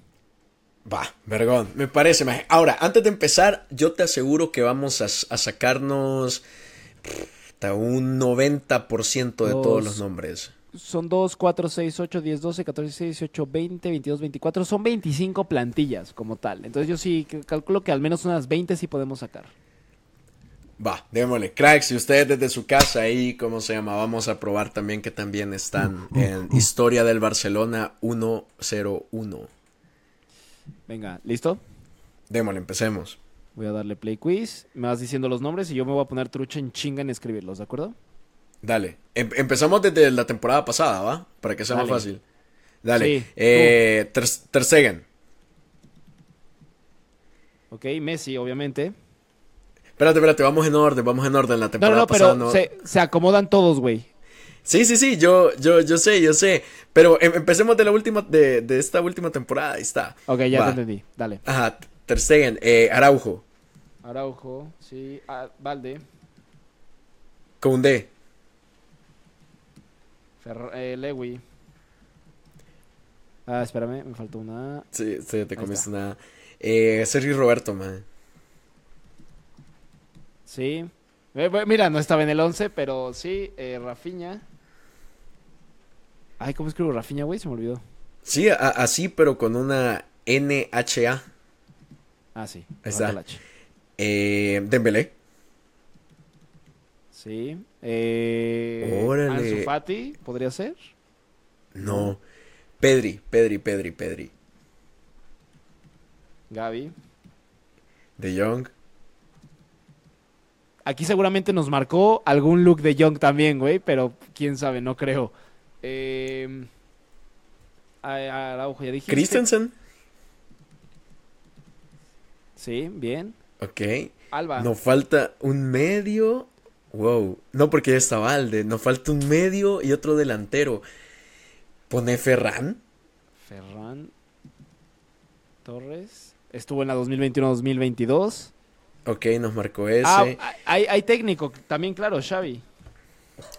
Va, vergón, me parece. Ahora, antes de empezar, yo te aseguro que vamos a, a sacarnos hasta un 90% de todos Dos. los nombres. Son 2, 4, 6, 8, 10, 12, 14, 16, 18, 20, 22, 24. Son 25 plantillas como tal. Entonces yo sí calculo que al menos unas 20 sí podemos sacar. Va, démosle. Cracks, y ustedes desde su casa ahí, ¿cómo se llama? Vamos a probar también que también están en Historia del Barcelona 101. Venga, ¿listo? Démosle, empecemos. Voy a darle play quiz. Me vas diciendo los nombres y yo me voy a poner trucha en chinga en escribirlos, ¿de acuerdo? Dale. Em- empezamos desde la temporada pasada, ¿va? Para que sea más fácil. Dale. Sí, eh, Ter, Ter Stegen. Ok, Messi, obviamente. Espérate, espérate, vamos en orden, vamos en orden. La No, no, temporada no, pasada pero no. se, se acomodan todos, güey. Sí, sí, sí, yo, yo, yo sé, yo sé. Pero em- empecemos de la última, de, de esta última temporada, ahí está. Ok, ya Va. te entendí. Dale. Ajá, Ter Stegen, eh, Araujo, Araujo, sí. ah, Valde, Koundé, Fer- eh, Lewy. Ah, espérame, me faltó una. sí, sí, te comiste nada. Eh, Sergio Roberto, man. Sí. Eh, Mira, no estaba en el 11, pero sí. Eh, Rafiña. Ay, ¿cómo escribo Rafiña, güey? Se me olvidó. Sí, a- así, pero con una NHA. Ah, sí. Ahí está. Eh, Dembélé. Sí. Eh, Órale. Ansu Fati, ¿podría ser? No. Pedri, Pedri, Pedri, Pedri. Gaby. De Jong. Aquí seguramente nos marcó algún look de Young también, güey, pero quién sabe, no creo. Eh, Araujo, ya dijiste. Christensen. Sí, bien. Ok. Alba. Nos falta un medio. Wow. No, porque ya está Valde. Nos falta un medio y otro delantero. Pone Ferran. Ferran. Torres. Estuvo en la 2021-2022. Ok, nos marcó ese. Ah, Ah, hay, hay técnico también, claro, Xavi.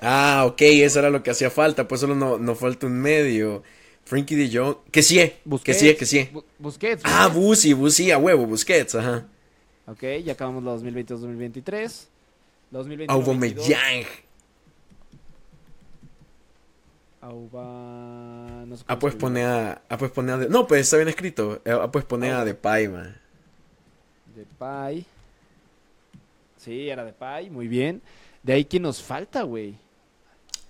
ok, eso era lo que hacía falta. Pues solo no- nos falta un medio. Frankie de Jong. Que sí, que Busquets. sí, que sí. Bu- Busquets. Ah. Busi, Busi, a huevo, Busquets, ajá. Ok, ya acabamos la 2022-2023. 2021 Aubameyang. Auba... No sé Ah, pues pone a. Ah, pues pone a. No, pues está bien escrito. Eh, Ah, pues pone a Ah, Depay, man. Depay. Sí, era Depay, muy bien. De ahí, ¿quién nos falta, güey?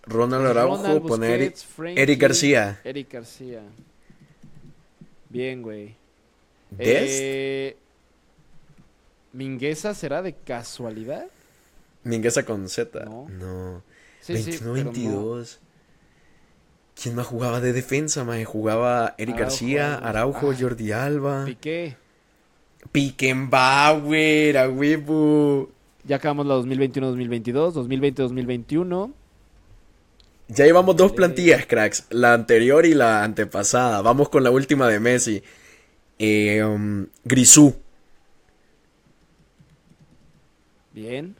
Ronald Araujo, Ronald, pone a Eric, Frenkie, Eric García. Eric García. Bien, güey. Dest. Eh, ¿Mingueza será de casualidad? Mingueza con Z. No. No. Sí, sí, 21, pero no. 22. ¿Quién más jugaba de defensa, maje? Jugaba Eric Araujo, García, Araujo, ah, Jordi Alba. Piqué. Pickenbauer, a huevo. Ya acabamos la 2021-2022, 2020-2021. Ya llevamos dos plantillas, cracks. La anterior y la antepasada. Vamos con la última de Messi. Eh, um, Grisú. Bien.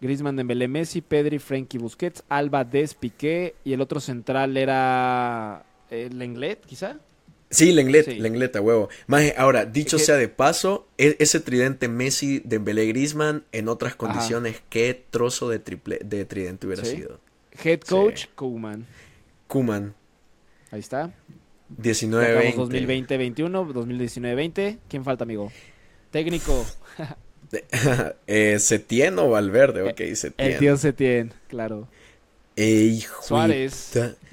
Griezmann, Dembélé, Messi, Pedri, Frenkie, Busquets, Alba, Des, Piqué y el otro central era el Lenglet, quizá. Sí, Lenglet, Sí. Lenglet, a huevo. Maje, ahora, dicho Es que- sea de paso, e- ese tridente Messi, Dembélé, Griezmann, en otras condiciones, qué trozo de triple, de tridente hubiera Sí. sido. Head coach, Sí. Koeman. Kuman, Ahí está. Ya 19-20. acabamos 2020-21, 2019-20. ¿Quién falta, amigo? Técnico. eh, Setién o Valverde, ok, Setién. El tío Setien, claro. Eh, hijo Suárez.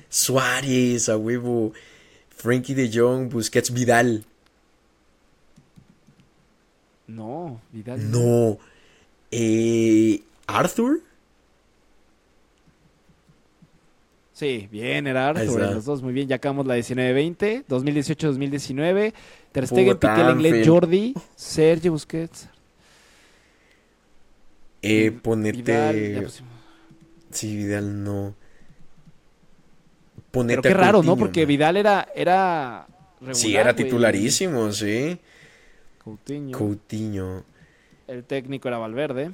Suárez, a huevo. Frankie de Jong, Busquets, Vidal. No, Vidal. No. Eh, Arthur. Sí, bien, era Arthur los dos. Muy bien, ya acabamos la 19-20, 2018-2019. Ter Stegen, Piqué. Jordi, Sergio Busquets. Eh, Vidal, ya pusimos. Sí, Vidal no. Pero qué raro, ¿no? Porque man. Vidal era, era regular, Sí, era titularísimo, sí. Coutinho. Coutinho. El técnico era Valverde.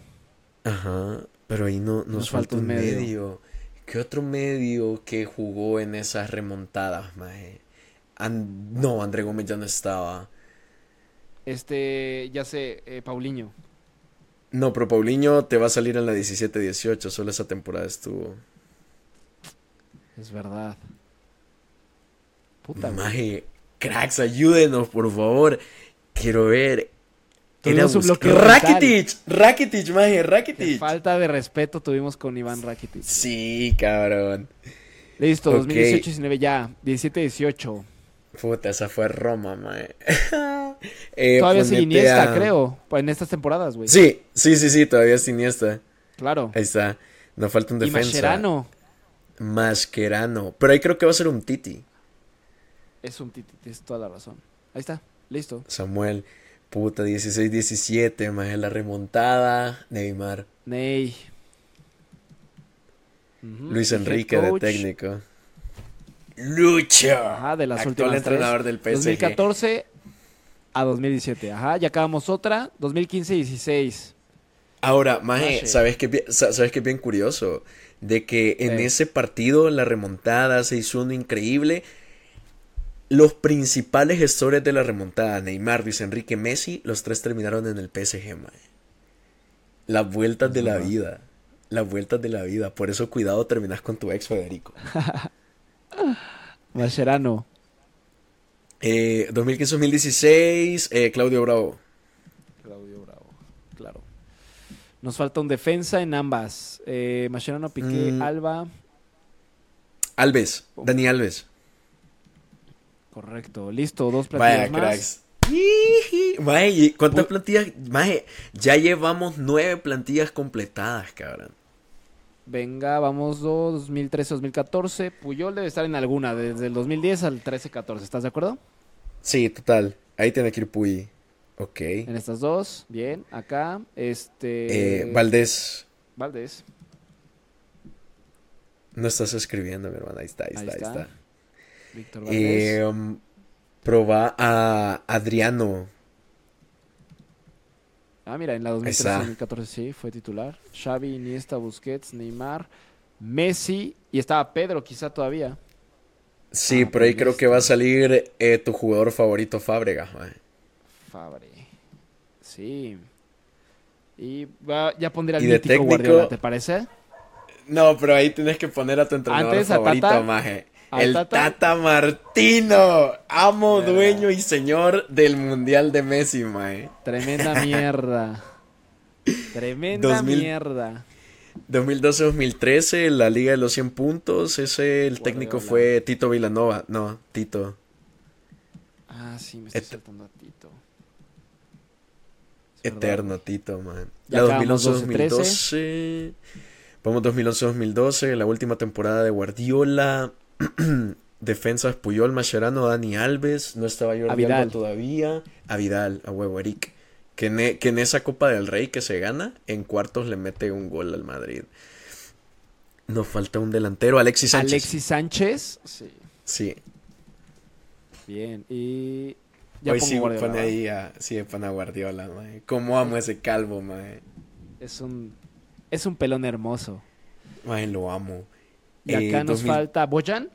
Ajá. Pero ahí no, nos, Nos falta falta un medio. medio. ¿Qué otro medio que jugó en esas remontadas, maje? No, André Gómez ya no estaba. Este, ya sé, eh, Paulinho. No, pero Paulinho te va a salir en la 17-18. Solo esa temporada estuvo. Es verdad. Puta. Maje, cracks, ayúdenos, por favor. Quiero ver. Un Bus- bloqueo Rakitic, Rakitic, maje, Qué Rakitic. falta de respeto tuvimos con Iván Rakitic. Sí, cabrón. Listo, Ok. 2018-19 ya. 17-18. Puta, esa fue Roma, maje. Eh, Todavía ponete Iniesta, a- creo. En estas temporadas, güey. Sí, sí, sí, sí, todavía es Iniesta. Claro. Ahí está. Nos falta un Y defensa. Mascherano. Mascherano. Pero ahí creo que va a ser un Titi. Es un titi, tienes toda la razón. Ahí está, listo. Samuel. Puta, 16-17, maje. La remontada. Neymar. Ney. Luis y Enrique de técnico. Lucho. Ajá, de las Actual últimas entrenador tres. del PSG. 2014 a 2017. Ajá, ya acabamos otra. 2015-16. Ahora, Maje. ¿sabes qué, ¿sabes qué es bien curioso? De que en ese partido, la remontada 6-1 increíble, los principales gestores de la remontada, Neymar, Luis Enrique, Messi, los tres terminaron en el PSG, Maje. Las vueltas de la vida. Las vueltas de la vida. Por eso, cuidado, terminas con tu ex, Federico. Mascherano. Eh, 2015-2016, eh, Claudio Bravo. Claudio Bravo, claro. Nos falta un defensa en ambas. Eh, Mascherano, Piqué, Mm. Alba. Alves, Oh. Dani Alves. Correcto, listo, dos Vaya, platillos más. cracks. Iji. Maje, ¿y ¿cuántas plantillas? Maje, ya llevamos nueve plantillas completadas, cabrón. Venga, vamos do- 2013-2014. Puyol debe estar en alguna, desde el 2010 al 13-14. ¿Estás de acuerdo? Sí, total. Ahí tiene que ir Puy. Ok. En estas dos, bien. Acá, este. Eh, Valdés, Valdés. no estás escribiendo, mi hermana. Ahí está, ahí Ahí está, ahí está. está. Víctor Valdés. Eh, um, proba a Adriano. Ah, mira, en la está. 2013-2014 sí, fue titular. Xavi, Iniesta, Busquets, Neymar, Messi. Y estaba Pedro, quizá todavía. Sí, Ah, pero ahí creo que va a salir eh, tu jugador favorito, Fábregas, maje. Fabre. Sí. Y va- ya pondré al Y de mítico técnico- Guardiola, ¿te parece? No, pero ahí tienes que poner a tu entrenador Antes a favorito, Tata. maje. El Tata. Tata. Martino, amo, dueño y señor del Mundial de Messi, maje. Tremenda mierda. Tremenda 2000. mierda. 2012-2013, la Liga de los 100 puntos, ese el técnico fue Tito Vilanova, no, Tito. Ah, sí, me estoy Et- saltando a Tito. Es verdad. Eterno Tito, man. La acabamos 2011-2012. Vamos 2011-2012, la última temporada de Guardiola. Defensas Puyol, Mascherano, Dani Alves. No estaba. Alba todavía. A Vidal, a huevo, Eric. Que en, e- que en esa Copa del Rey que se gana, en cuartos le mete un gol al Madrid. Nos falta un delantero, Alexis Sánchez. Alexis Sánchez. Sí. Sí, Bien. Y. Ya hoy sí pone ahí a, sí, pone a Guardiola, mae. Cómo amo ese calvo, mae. Es un. Es un pelón hermoso. Mae, lo amo. Y Eh, acá nos 2000 falta. ¿Boyan?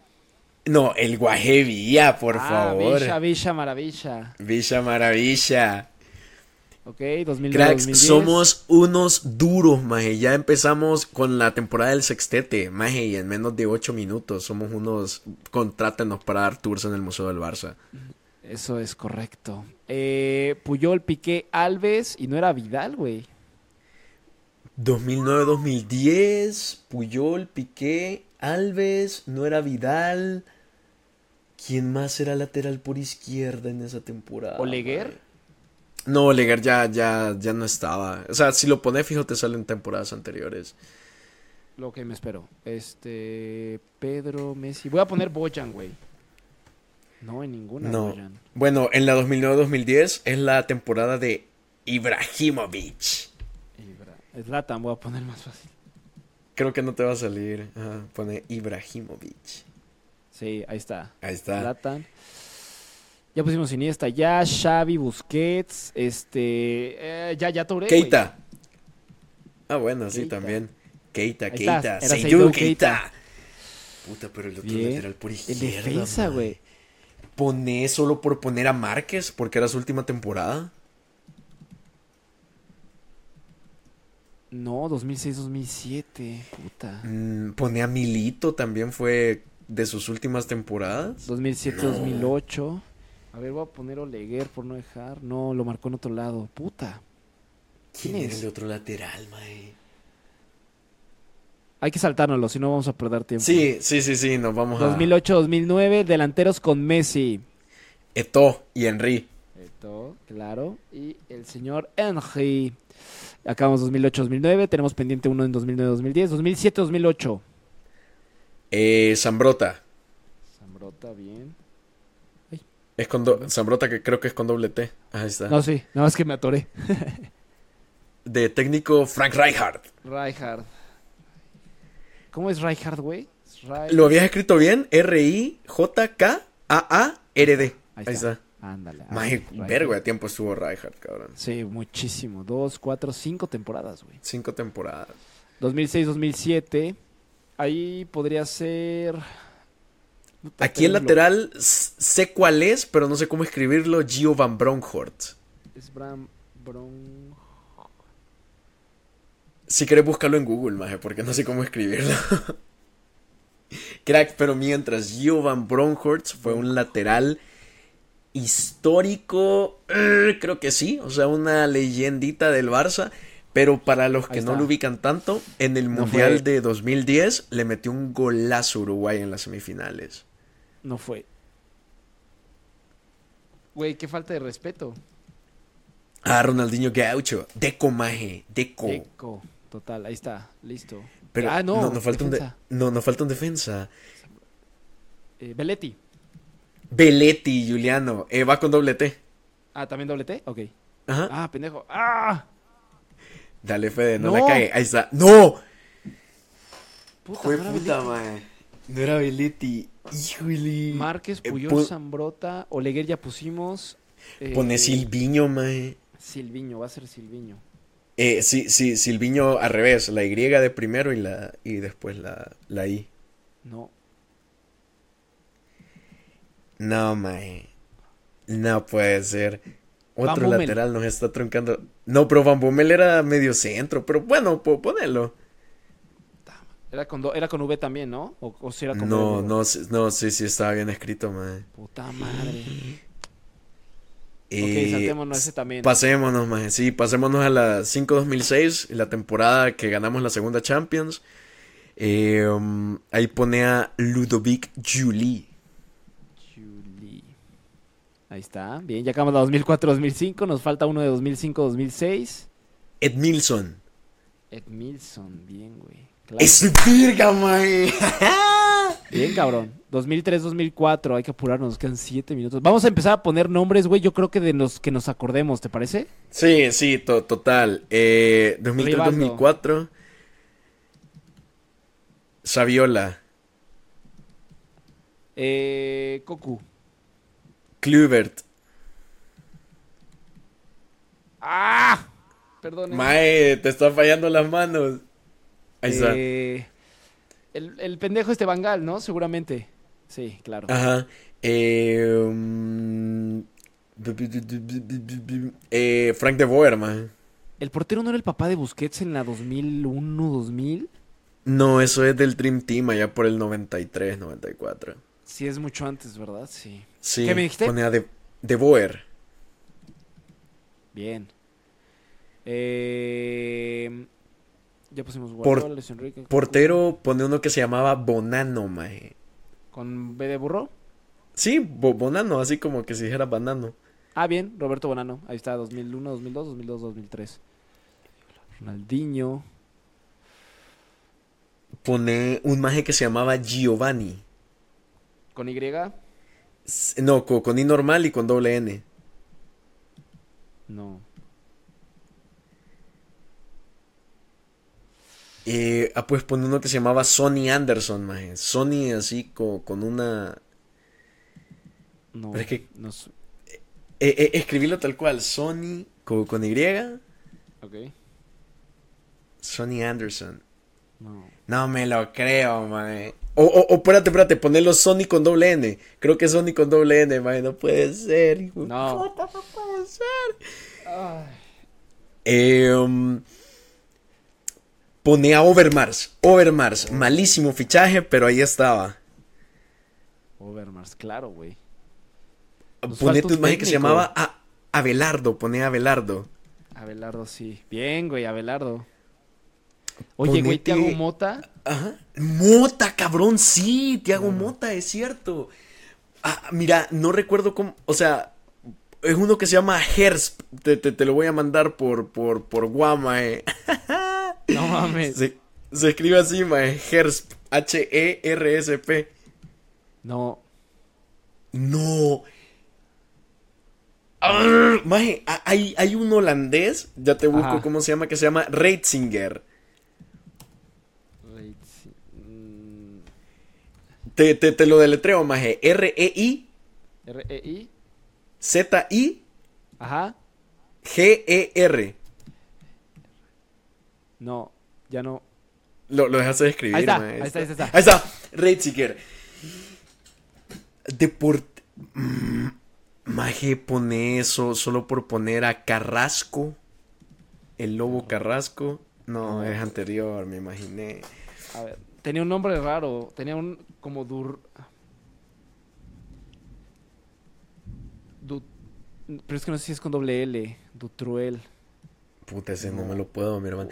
No, el Guajevía, por Ah, favor. Villa, Villa, maravilla. Villa Maravilla. Ok, 2009, Cracks, 2010. somos unos duros, maje. Ya empezamos con la temporada del sextete, maje, y en menos de ocho minutos somos unos... Contrátenos para dar tours en el Museo del Barça. Eso es correcto. Eh, Puyol, Piqué, Alves. Y no era Vidal, güey. 2009-2010, Puyol, Piqué, Alves, no era Vidal. ¿Quién más era lateral por izquierda en esa temporada? ¿Oleguer? No, Oleguer ya, ya, ya no estaba. O sea, si lo pones fijo te salen temporadas anteriores. Lo que me espero. Este. Pedro, Messi. Voy a poner Boyan, güey. No, en ninguna. No. Boyan. Bueno, en la 2009-2010 es la temporada de Ibrahimovic. Ibra- Zlatan, voy a poner más fácil. Creo que no te va a salir. Ajá, pone Ibrahimovic. Sí, ahí está. Ahí está. Zlatan. Ya pusimos Iniesta ya, Xavi, Busquets, este, eh, ya, ya Touré. Keita. Ah, bueno, sí, Keita. también. Keita, Keita. era Seydou Seydou Keita. Keita. Puta, pero el otro Bien. lateral por El izquierda. defensa, man. güey. Pone solo por poner a Márquez porque era su última temporada. No, 2006-2007, puta. Mm, pone a Milito también fue de sus últimas temporadas. 2007-2008. A ver, voy a poner Oleguer por no dejar. No, lo marcó en otro lado. Puta. ¿Quién ¿Quién era es? el otro lateral, mae? Hay que saltárnoslo, si no vamos a perder tiempo. Sí, sí, sí, sí, nos vamos a... 2008-2009, delanteros con Messi. Eto y Henry. Esto, claro. Y el señor Henry. Acabamos 2008-2009. Tenemos pendiente uno en 2009-2010. 2007-2008. Eh, Zambrota. Zambrota, bien. Es con do- Zambrota que creo que es con doble T. Ahí está. No, sí, nada más que me atoré. De técnico Frank Rijkaard. Rijkaard. ¿Cómo es Rijkaard, güey? ¿Lo habías escrito bien? R-I-J-K-A-A-R-D. Ahí, está. Ándale. Rijkaard. vergo de tiempo estuvo Rijkaard, cabrón. Sí, muchísimo. Dos, cuatro, cinco temporadas, güey. Cinco temporadas. 2006-2007. Ahí podría ser. Puta, Aquí el lo- lateral sé cuál es, pero no sé cómo escribirlo. Gio Van Bronckhorst. Es Bram Bron. Si querés buscarlo en Google, maje, porque no sé cómo escribirlo. Crack, pero mientras Gio Van Bronckhorst fue un lateral histórico, eh, creo que sí, o sea, una leyendita del Barça, pero para los que no lo ubican tanto, en el No Mundial fue- de 2010 le metió un golazo a Uruguay en las semifinales. No fue. Güey, qué falta de respeto. Ah, Ronaldinho Gaucho, Deco Maje, Deco. Eco. Total, ahí está. Listo. Pero ah, no. no, no falta un de- no, no falta un defensa. Eh, Belletti. Belletti, Juliano, eh, va con doble T. Ah, ¿también doble T? Ok. Ajá. Ah, pendejo. ¡Ah! Dale, Fede, no, No. la cague. Ahí está. ¡No! Puta, no puta, mae. No era Belletti. Híjole. Márquez, Eh, Puyol, pon- Zambrota, Oleguer ya pusimos. eh, Pone Silviño, mae. Silviño, va a ser Silviño. Eh, sí, sí, Silviño al revés. La Y de primero y la y después la, la I. No. No, mae. No puede ser. Van Otro Bommel. lateral nos está truncando. No, pero Van Bommel era medio centro. Pero bueno, puedo ponerlo. Era con, do- era con V también, ¿no? O, o si era con No, V, no, sí- no, sí, sí, estaba bien escrito, mae. Puta madre. Eh, ok, saltémonos ese también. Pasémonos, maje. Sí, pasémonos a la 5-2006, la temporada que ganamos la segunda Champions. Eh, um, ahí pone a Ludovic Julie. Ahí está. Bien, ya acabamos la 2004-2005. Nos falta uno de 2005-2006. Edmilson. Edmilson. Bien, güey. Claro. ¡Es virga, maje! Bien, cabrón. 2003-2004, hay que apurarnos, nos quedan 7 minutos. Vamos a empezar a poner nombres, güey, yo creo que de los que nos acordemos, ¿te parece? Sí, sí, to- total. Eh, 2003-2004. Saviola, Eh, Cocu. Klubert. ¡Ah! Perdón. Mae, te están fallando las manos. Ahí está. Eh, el, el pendejo este Bangal, ¿no? Seguramente. Sí, claro. Ajá. Eh, mm, eh, Frank de Boer, man. ¿El portero no era el papá de Busquets en la 2001-2000? No, eso es del Dream Team allá por el 93, 94. Sí, es mucho antes, ¿verdad? Sí. Sí, ¿Qué me dijiste? pone a de, de Boer. Bien. Eh, ya pusimos Guardiola, Enrique. Portero pone uno que se llamaba Bonano, mae. ¿Con B de burro? Sí, Bo- Bonano, así como que si dijera banano. Ah, bien, Roberto Bonano. Ahí está, 2001, 2002, 2002, 2003. Ronaldinho. Pone un maje que se llamaba Giovanni. ¿Con Y? No, co- con, I normal y con doble N. No. Eh, ah, pues pone uno que se llamaba Sonny Anderson, maje. Sonny así co- con una... No. Pero es que- no sé. Eh, eh, escribirlo tal cual, Sonny co- con Y, Ok. Sonny Anderson. No. No me lo creo, mae. O, o, o espérate, espérate, ponelo Sony con doble N. Creo que es Sony con doble N, mae. No puede ser, hijo No. puta, no puede ser. Eh, um, pone a Overmars. Overmars, malísimo fichaje, pero ahí estaba. Overmars, claro, güey. Ponete un maje que se llamaba A- Abelardo. Pone a Abelardo. Abelardo, sí. Bien, güey, Abelardo. Oye, güey, Ponete- Tiago Mota. Ajá. Mota, cabrón, sí, Tiago Mota, es cierto. Ah, mira, no recuerdo cómo, o sea, es uno que se llama Hersp. Te, te, te lo voy a mandar por, por, por Guama, eh. No mames. Se, se escribe así, mae, Hersp. H-E-R-S-P. No. No. Arr, hay, hay un holandés, ya te busco Ajá. cómo se llama, que se llama Reitzinger. Mm, Te, te, te lo deletreo, maje. R-E-I R-E-I. Z-I Ajá. G-E-R. No, ya no. Lo, lo dejaste de escribir, Ahí está, ahí está, ahí está. Ahí está, Reitziger. Deport... Mm, Maje, pone eso solo por poner a Carrasco. El lobo Carrasco. No, es anterior, me imaginé. A ver. Tenía un nombre raro. Tenía un como dur. Du- Pero es que no sé si es con doble L. Dutruel. Puta, ese no, me lo puedo, mi hermano.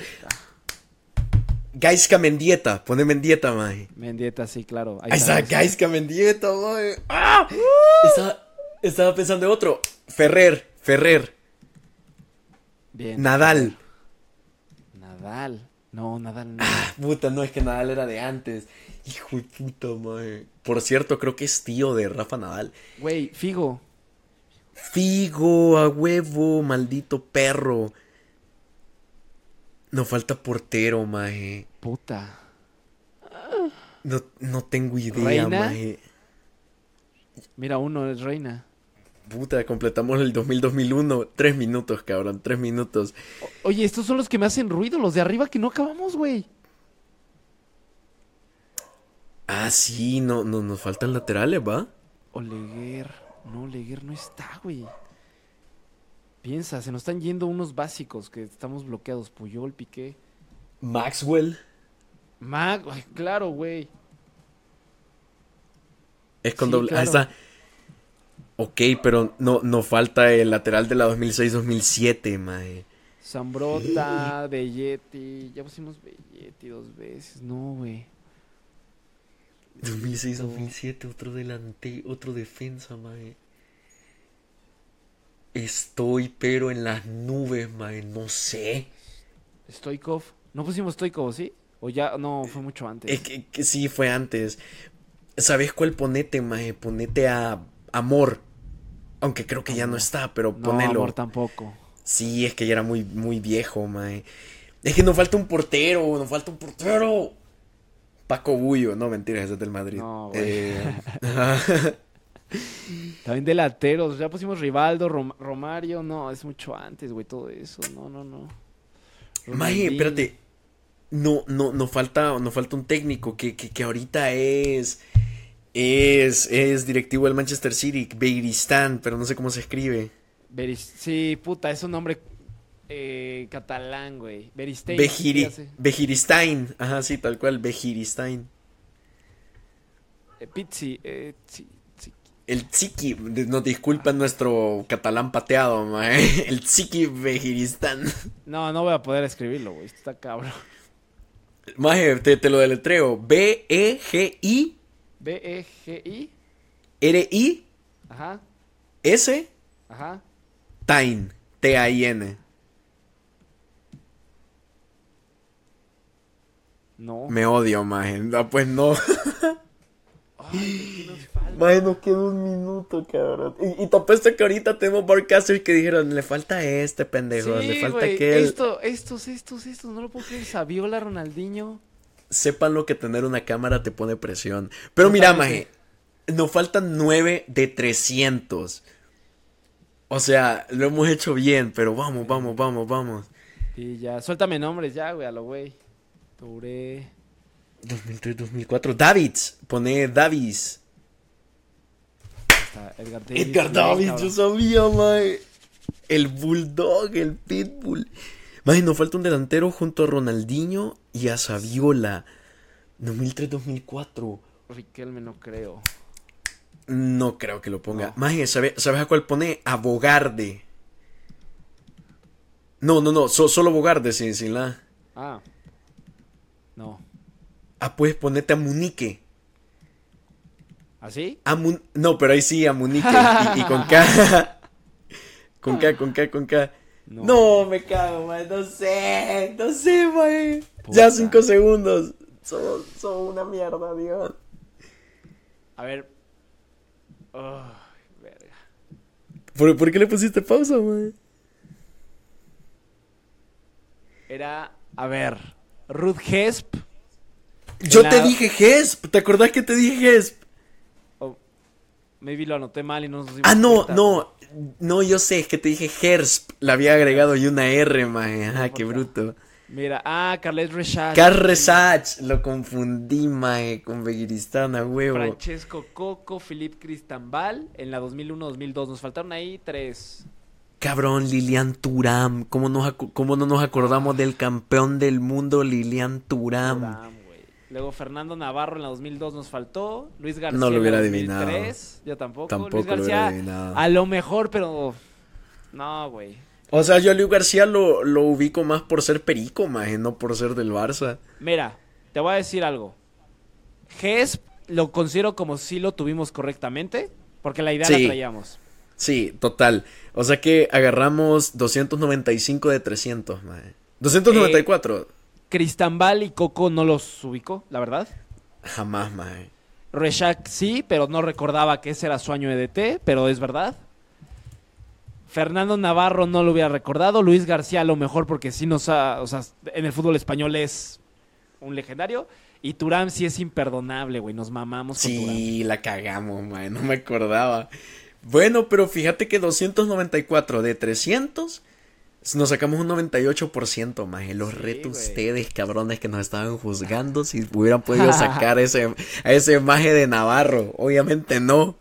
Gaiska Mendieta, pone Mendieta, maje. Mendieta, sí, claro. Ahí Ahí está, está. Gaiska Mendieta, maje. ¡Ah! Estaba, estaba pensando en otro. Ferrer, Ferrer. Bien. Nadal. Nadal. No, Nadal no. Ah, puta, no, es que Nadal era de antes. Hijo de puta, maje. Por cierto, creo que es tío de Rafa Nadal. Güey, Figo. Figo, a huevo, maldito perro. No falta portero, maje. Puta. No, no tengo idea, ¿Reina? maje. Mira, uno es reina. Puta, completamos el 2000-2001. Tres minutos, cabrón, tres minutos. O- Oye, estos son los que me hacen ruido, los de arriba que no acabamos, güey. Ah, sí, no, no, nos faltan laterales, ¿va? Oleguer. No, Oleguer no está, güey. Piensa, se nos están yendo unos básicos que estamos bloqueados. Puyol, Piqué. Maxwell. Mag, ay, claro, güey. Es con Sí, doble. claro. Ahí está. Ok, pero no, nos falta el lateral de la 2006-2007, mae. Zambrota, Belletti. Ya pusimos Belletti dos veces. No, güey. 2006-2007, otro delante, otro defensa, mae. Estoy, pero en las nubes, mae, no sé. Stoikov. No pusimos Stoikov, ¿sí? O ya, no, fue mucho antes. Es que, que sí, fue antes. ¿Sabes cuál ponete, maje? Ponete a Amor. Aunque creo que ya no está, pero No, ponelo. amor, tampoco. Sí, es que ya era muy, muy viejo, maje. Es que nos falta un portero, nos falta un portero. Paco Bullo, no, mentiras, ese es del Madrid. No, güey. Eh, También delanteros. Ya pusimos Rivaldo, Rom- Romario. No, es mucho antes, güey, todo eso. No, no, no. Maje, espérate. No, no, nos falta, nos falta un técnico que, que, que ahorita es. Es, es directivo del Manchester City, Beiristán, pero no sé cómo se escribe. Beris- Sí, puta, es un nombre eh, catalán, güey. Beristein. Bejiri. Bejiristain. Ajá, sí, tal cual, Bejiristain. Eh, Pizzi, eh. El Tsiki, de- nos disculpan nuestro catalán pateado, mae. El Tsiki Bejiristán. No, no voy a poder escribirlo, güey. Está cabrón. Maje, te, te lo deletreo. B-E-G-I-R-I-S B-E-G-I. Ajá, ajá. Tain. T-A-I-N. No. Me odio, maje. Ah, pues no. Ay, ¿qué nos? Maje, nos queda un minuto, cabrón. Y, y te apuesto que ahorita tenemos barcasters que dijeron, le falta este pendejo, le falta güey, aquel. Esto, estos, estos, estos, no lo puedo creer. Saviola, Ronaldinho. Sepan lo que tener una cámara te pone presión. Pero mira, maje, nos faltan 9 de 300. O sea, lo hemos hecho bien, pero vamos, vamos, vamos, vamos. Y ya, suéltame nombres ya, güey, a lo güey. Touré. 2003, 2004. Davids, pone Davis. Está Edgar Davids, yo sabía, maje. El Bulldog, el Pitbull. Maje, nos falta un delantero junto a Ronaldinho y a Saviola. 2003, 2004. Riquelme no creo. No creo que lo ponga. No. Maje, ¿sabe- ¿sabes a cuál pone? A Bogarde. No, no, no, so- solo Bogarde sin, sin la. Ah. No. Ah, puedes ponerte a Munique. ¿Así? A Mun- No, pero ahí sí, a Munique. y, y con K. con K, con K, con K. No. No, me cago, man. No sé, no sé, man. Puta. Ya cinco segundos. Son, son una mierda, Dios. A ver. Ay, verga. ¿Por, por qué le pusiste pausa, man? Era, a ver, Ruth Hesp. Yo la- te dije Gesp. ¿Te acordás que te dije Gesp? o maybe lo anoté mal y no nos Ah, no, cuenta. no. No, yo sé, es que te dije Hersp. Le había agregado y una R, man. Ajá, qué importa. bruto. Mira, ah, Carles Rechat. Carresach. Lo confundí, man, con Beguiristán a huevo. Francesco Coco, Philippe Cristambal en la 2001-2002. Nos faltaron ahí tres. Cabrón, Lilian Turam. ¿Cómo, nos ¿Cómo no nos acordamos del campeón del mundo, Lilian Turam? Luego Fernando Navarro en la 2002 nos faltó. Luis García No lo en hubiera la adivinado. 2003. Yo tampoco. Tampoco Luis lo García hubiera adivinado. a lo mejor, pero no, güey. O sea, yo a Luis García lo, lo ubico más por ser perico, man, no por ser del Barça. Mira, te voy a decir algo. Gesp lo considero como si lo tuvimos correctamente, porque la idea Sí. la traíamos. Sí, total. O sea que agarramos 295 de 300, man. 294. Cristambal y Coco no los ubicó, la verdad. Jamás, man. Reshak sí, pero no recordaba que ese era su año EDT, pero es verdad. Fernando Navarro no lo hubiera recordado. Luis García a lo mejor porque sí nos ha... O sea, en el fútbol español es un legendario. Y Turam sí es imperdonable, güey. Nos mamamos con Turam. Sí, la cagamos, man. No me acordaba. Bueno, pero fíjate que 294 de 300 nos sacamos un 98%, más. Los Sí, reto ustedes, cabrones, que nos estaban juzgando si hubieran podido sacar ese, a ese maje de Navarro. Obviamente no.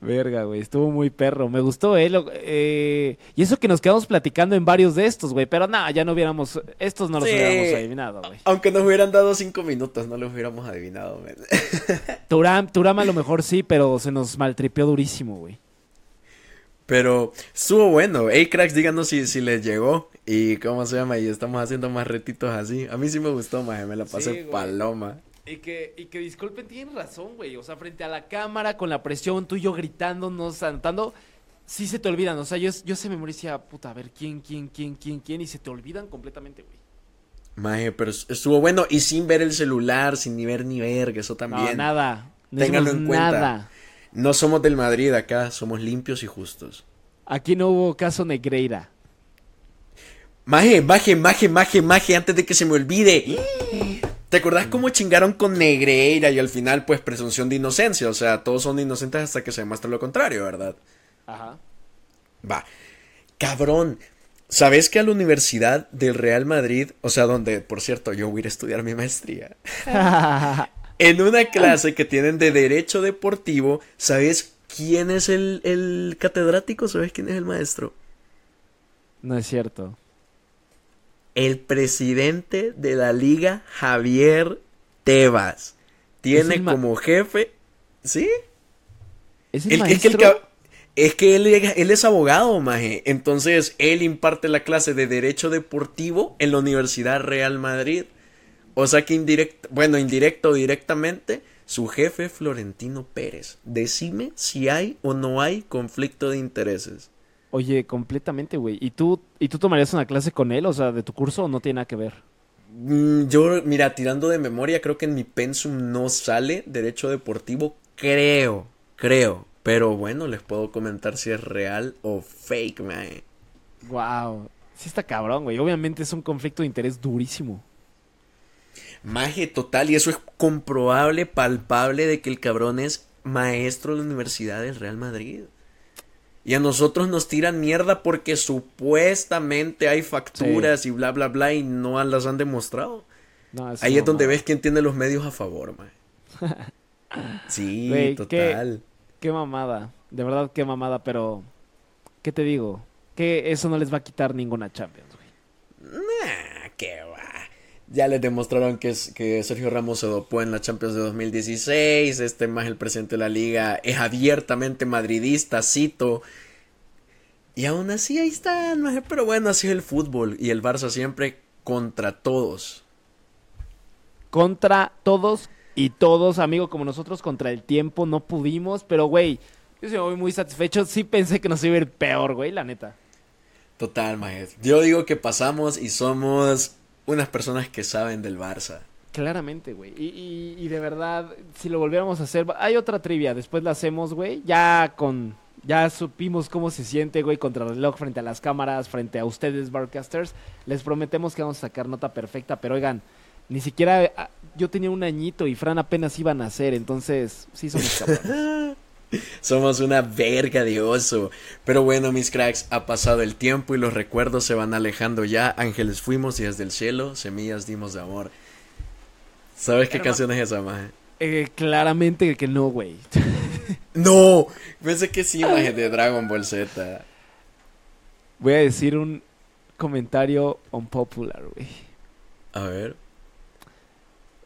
Verga, güey. Estuvo muy perro. Me gustó, ¿eh? Lo- eh, Y eso que nos quedamos platicando en varios de estos, güey. Pero nada, ya no hubiéramos... Estos no los Sí. hubiéramos adivinado, güey. Aunque nos hubieran dado 5 minutos, no los hubiéramos adivinado, man. Turam, Turam a lo mejor sí, pero se nos maltripeó durísimo, güey. Pero estuvo bueno. Hey, cracks, díganos si, si les llegó. Y cómo se llama. Y estamos haciendo más retitos así. A mí sí me gustó, maje. Me la pasé Sí, güey. paloma. Y que, y que disculpen, tienen razón, güey. O sea, frente a la cámara, con la presión, tú y yo gritándonos, anotando, sí se te olvidan. O sea, yo, yo se decía, puta, a ver, ¿quién, quién, quién, quién, quién? Y se te olvidan completamente, güey. Maje, pero estuvo bueno y sin ver el celular, sin ni ver ni verga, eso también. No, nada. No Ténganlo en cuenta. Nada. No somos del Madrid acá, somos limpios y justos. Aquí no hubo caso Negreira. Maje, maje, maje, maje, maje, antes de que se me olvide. ¿Te acordás cómo chingaron con Negreira y al final, pues, presunción de inocencia? O sea, todos son inocentes hasta que se demuestre lo contrario, ¿verdad? Ajá. Va. Cabrón. ¿Sabes que a la Universidad del Real Madrid, o sea, donde, por cierto, yo voy a ir a estudiar mi maestría, en una clase que tienen de Derecho Deportivo, ¿sabes quién es el, el catedrático? ¿Sabes quién es el maestro? no es cierto. El presidente de la liga, Javier Tebas. Tiene como jefe. ¿Sí? ¿Es el El- es que, el maestro? ca- es que él, él es abogado, maje. Entonces, él imparte la clase de Derecho Deportivo en la Universidad Real Madrid. O sea que indirecto, bueno, indirecto o directamente, su jefe Florentino Pérez. Decime si hay o no hay conflicto de intereses. Oye, completamente, güey. ¿Y tú, ¿Y tú tomarías una clase con él? O sea, de tu curso o no tiene nada que ver. Mm, Yo, mira, tirando de memoria, creo que en mi pensum no sale Derecho Deportivo. Creo, creo. Pero bueno, les puedo comentar si es real o fake, maje. Wow. Sí está cabrón, güey. Obviamente es un conflicto de interés durísimo. Maje total, y eso es comprobable, palpable de que el cabrón es maestro de la Universidad del Real Madrid. Y a nosotros nos tiran mierda porque supuestamente hay facturas y bla bla bla y no las han demostrado. No, Ahí es donde ves quién tiene los medios a favor, maje. Sí, ¿qué? total. Qué mamada. De verdad, qué mamada, pero... ¿Qué te digo? Que eso no les va a quitar ninguna Champions, güey. Nah, qué. Ya les demostraron que, es, que Sergio Ramos se dopó en la Champions de 2016. Este más el presidente de la liga es abiertamente madridista, cito. Y aún así ahí están, pero bueno, así es el fútbol. Y el Barça siempre contra todos. Contra todos y todos, amigo, como nosotros contra el tiempo no pudimos, pero güey, yo sí me voy muy satisfecho. Sí pensé que nos iba a ir peor, güey, la neta. Total, maje. Yo digo que pasamos y somos unas personas que saben del Barça. Claramente, güey. Y, y- y de verdad, si lo volviéramos a hacer, hay otra trivia, después la hacemos, güey. Ya con, ya supimos cómo se siente, güey, contra reloj frente a las cámaras, frente a ustedes, barcasters. Les prometemos que vamos a sacar nota perfecta, pero oigan, ni siquiera ah, yo tenía un añito y Fran apenas iba a nacer, entonces sí somos cabrones. Somos una verga de oso. Pero bueno, mis cracks, ha pasado el tiempo y los recuerdos se van alejando ya. Ángeles fuimos y desde el cielo, semillas dimos de amor. ¿Sabes qué Herma- canción es esa, maje? Eh, claramente que no, güey. No, pensé que sí, maje, de Dragon Ball Z. Voy a decir un comentario unpopular, güey. A ver.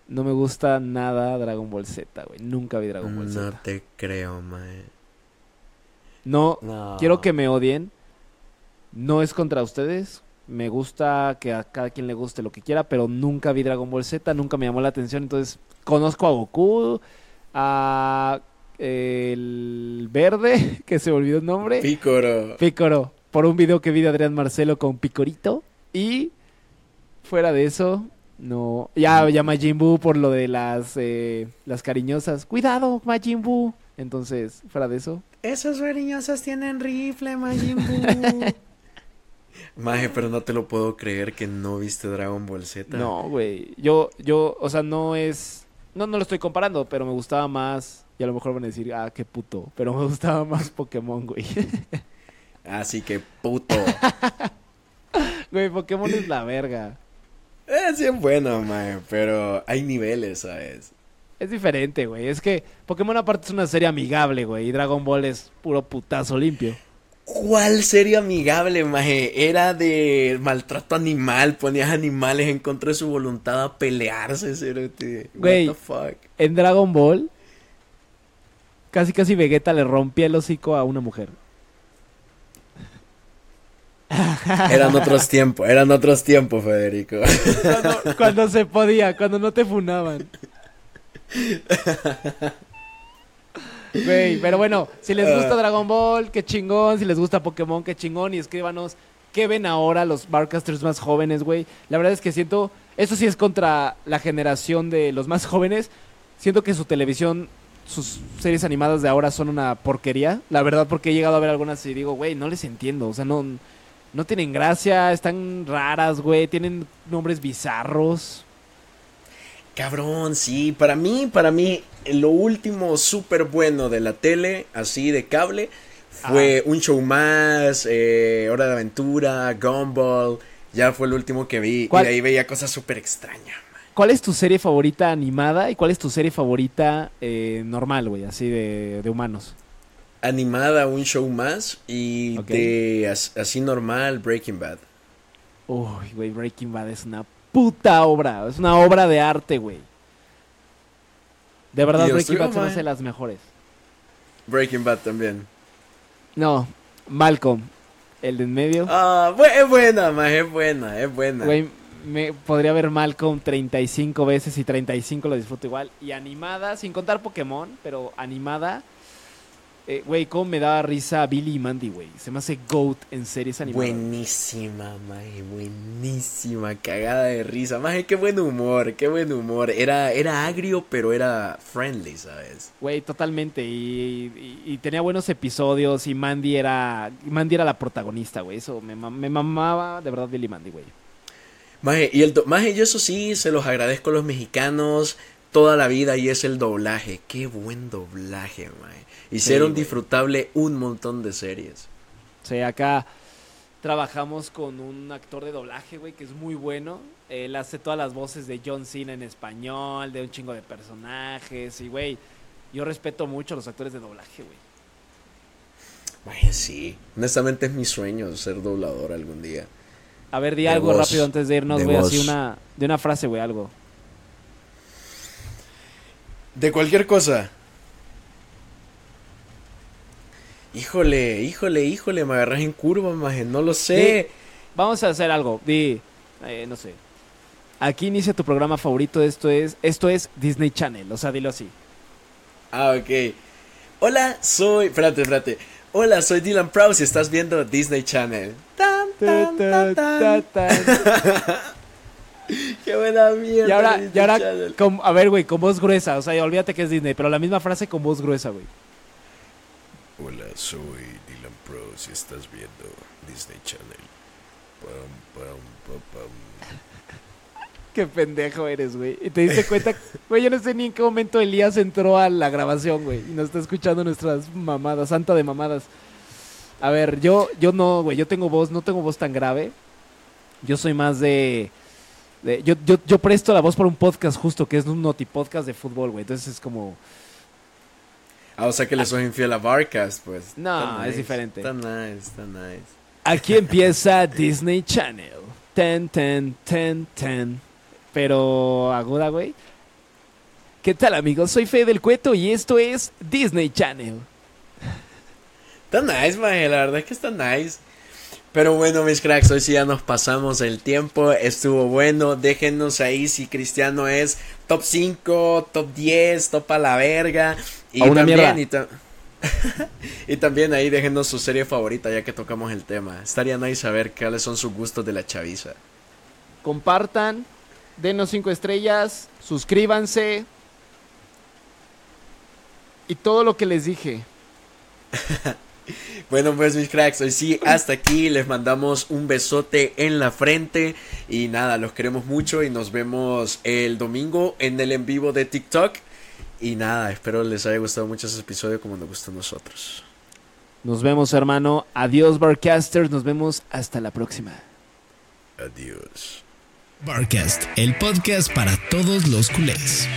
No me gusta nada Dragon Ball Z, güey. Nunca vi Dragon Ball No Z. te creo, maje. No, No. quiero que me odien. No es contra ustedes. Me gusta que a cada quien le guste lo que quiera, pero nunca vi Dragon Ball Z, nunca me llamó la atención. Entonces, conozco a Goku, a el verde, que se olvidó el nombre, Pícoro. Picoro, por un video que vi de Adrián Marcelo con Picorito. Y fuera de eso, no. Ya, ya Majin Buu por lo de las, eh, las cariñosas. Cuidado, Majin Buu. Entonces, fuera de eso, Esos cariñosos tienen rifle, Majin Buu. Maje, pero no te lo puedo creer que no viste Dragon Ball Z. No, güey. Yo, yo, o sea, no es. No, no lo estoy comparando, pero me gustaba más. Y a lo mejor van a decir, ah, qué puto. Pero me gustaba más Pokémon, güey. Así que puto. Güey, Pokémon es la verga. Es bien bueno, mae, pero hay niveles, ¿sabes? Es diferente, güey. Es que Pokémon aparte es una serie amigable, güey. Y Dragon Ball es puro putazo limpio. ¿Cuál serie amigable, maje? Era de maltrato animal, ponías animales en contra de su voluntad a pelearse. Güey. What the fuck? En Dragon Ball, casi casi Vegeta le rompía el hocico a una mujer. Eran otros tiempos, eran otros tiempos, Federico. Cuando, cuando se podía, cuando no te funaban. Güey, pero bueno, si les gusta Ah. Dragon Ball, qué chingón. Si les gusta Pokémon, qué chingón. Y escríbanos qué ven ahora los barcasters más jóvenes, güey. La verdad es que siento, eso sí es contra la generación de los más jóvenes. Siento que su televisión, sus series animadas de ahora son una porquería. La verdad, porque he llegado a ver algunas y digo, güey, no les entiendo. O sea, no, no tienen gracia, están raras, güey. Tienen nombres bizarros. Cabrón, sí, para mí, para mí, lo último súper bueno de la tele, así de cable, fue un show más, eh, Hora de Aventura, Gumball, ya fue el último que vi y ahí veía cosas súper extrañas. ¿Cuál es tu serie favorita animada y cuál es tu serie favorita eh, normal, güey? Así de, de humanos. Animada, un show más y de as- así normal, Breaking Bad. Uy, güey, Breaking Bad es una puta obra. Es una obra de arte, güey. De verdad, Dios Breaking Bad se hace las mejores. Breaking Bad también. No, Malcolm, el de en medio. Ah, es buena, más es buena, es buena. Güey, me podría ver Malcolm 35 veces y 35 lo disfruto igual. Y animada, sin contar Pokémon, pero animada. Eh, Güey, cómo me daba risa Billy y Mandy, güey. Se me hace GOAT en series animadas. Buenísima, maje, buenísima, cagada de risa. Maje, qué buen humor, qué buen humor. Era, era agrio, pero era friendly, ¿sabes? Güey, totalmente. Y, y- y tenía buenos episodios. Y Mandy era. Mandy era la protagonista, güey. Eso me, mam- me mamaba de verdad Billy y Mandy, güey. Maje, y el maje, yo eso sí, se los agradezco a los mexicanos toda la vida y es el doblaje. Qué buen doblaje, maje. Hicieron güey. disfrutable un montón de series. Sea, acá trabajamos con un actor de doblaje, güey, que es muy bueno. Él hace todas las voces de John Cena en español, de un chingo de personajes. Y, güey, yo respeto mucho a los actores de doblaje, güey. Sí. Honestamente es mi sueño ser doblador algún día. A ver, di De algo voz, rápido antes de irnos, güey. Así una, de una frase, güey, algo. De cualquier cosa. Híjole, híjole, híjole, me agarras en curva, maje, no lo sé. Vamos a hacer algo. Di, eh, no sé. Aquí inicia tu programa favorito. Esto es, esto es Disney Channel. O sea, dilo así. Ah, ok. Hola, soy. Espérate, espérate. Hola, soy Dylan Prowse y estás viendo Disney Channel. Tan, tan, tan, tan. Qué buena mierda. Y ahora, Disney y ahora con- a ver, güey, con voz gruesa. O sea, olvídate que es Disney, pero la misma frase con voz gruesa, güey. Hola, soy Dylan Pros y estás viendo Disney Channel. Pam, pam, pam, pam. Qué pendejo eres, güey. Y te diste cuenta, güey, yo no sé ni en qué momento Elías entró a la grabación, güey. Y nos está escuchando nuestras mamadas, santa de mamadas. A ver, yo, yo no, güey, yo tengo voz, no tengo voz tan grave. Yo soy más de... de- yo, yo, yo presto la voz para un podcast justo, que es un notipodcast de fútbol, güey. Entonces es como... Ah, o sea que le soy infiel a Barcast, pues. No, Está es nice, diferente. Está nice, está nice. Aquí empieza Disney Channel. Ten, ten, ten, ten. Pero aguda, güey. ¿Qué tal, amigos? Soy Fede del Cueto y esto es Disney Channel. Está nice, maje, la verdad es que está nice. Pero bueno, mis cracks, hoy sí ya nos pasamos el tiempo, estuvo bueno. Déjenos ahí si Cristiano es top 5, top 10, top a la verga. Y A una también, mierda. y, ta- y también ahí déjenos su serie favorita ya que tocamos el tema. Estaría nice saber cuáles son sus gustos de la chaviza. Compartan, denos cinco estrellas, suscríbanse. Y todo lo que les dije. Bueno, pues mis cracks, hoy sí, hasta aquí les mandamos un besote en la frente y nada, los queremos mucho y nos vemos el domingo en el en vivo de TikTok. Y nada, espero les haya gustado mucho este episodio como nos gustó a nosotros. Nos vemos, hermano. Adiós, Barcasters. Nos vemos hasta la próxima. Adiós. Barcast, el podcast para todos los culés.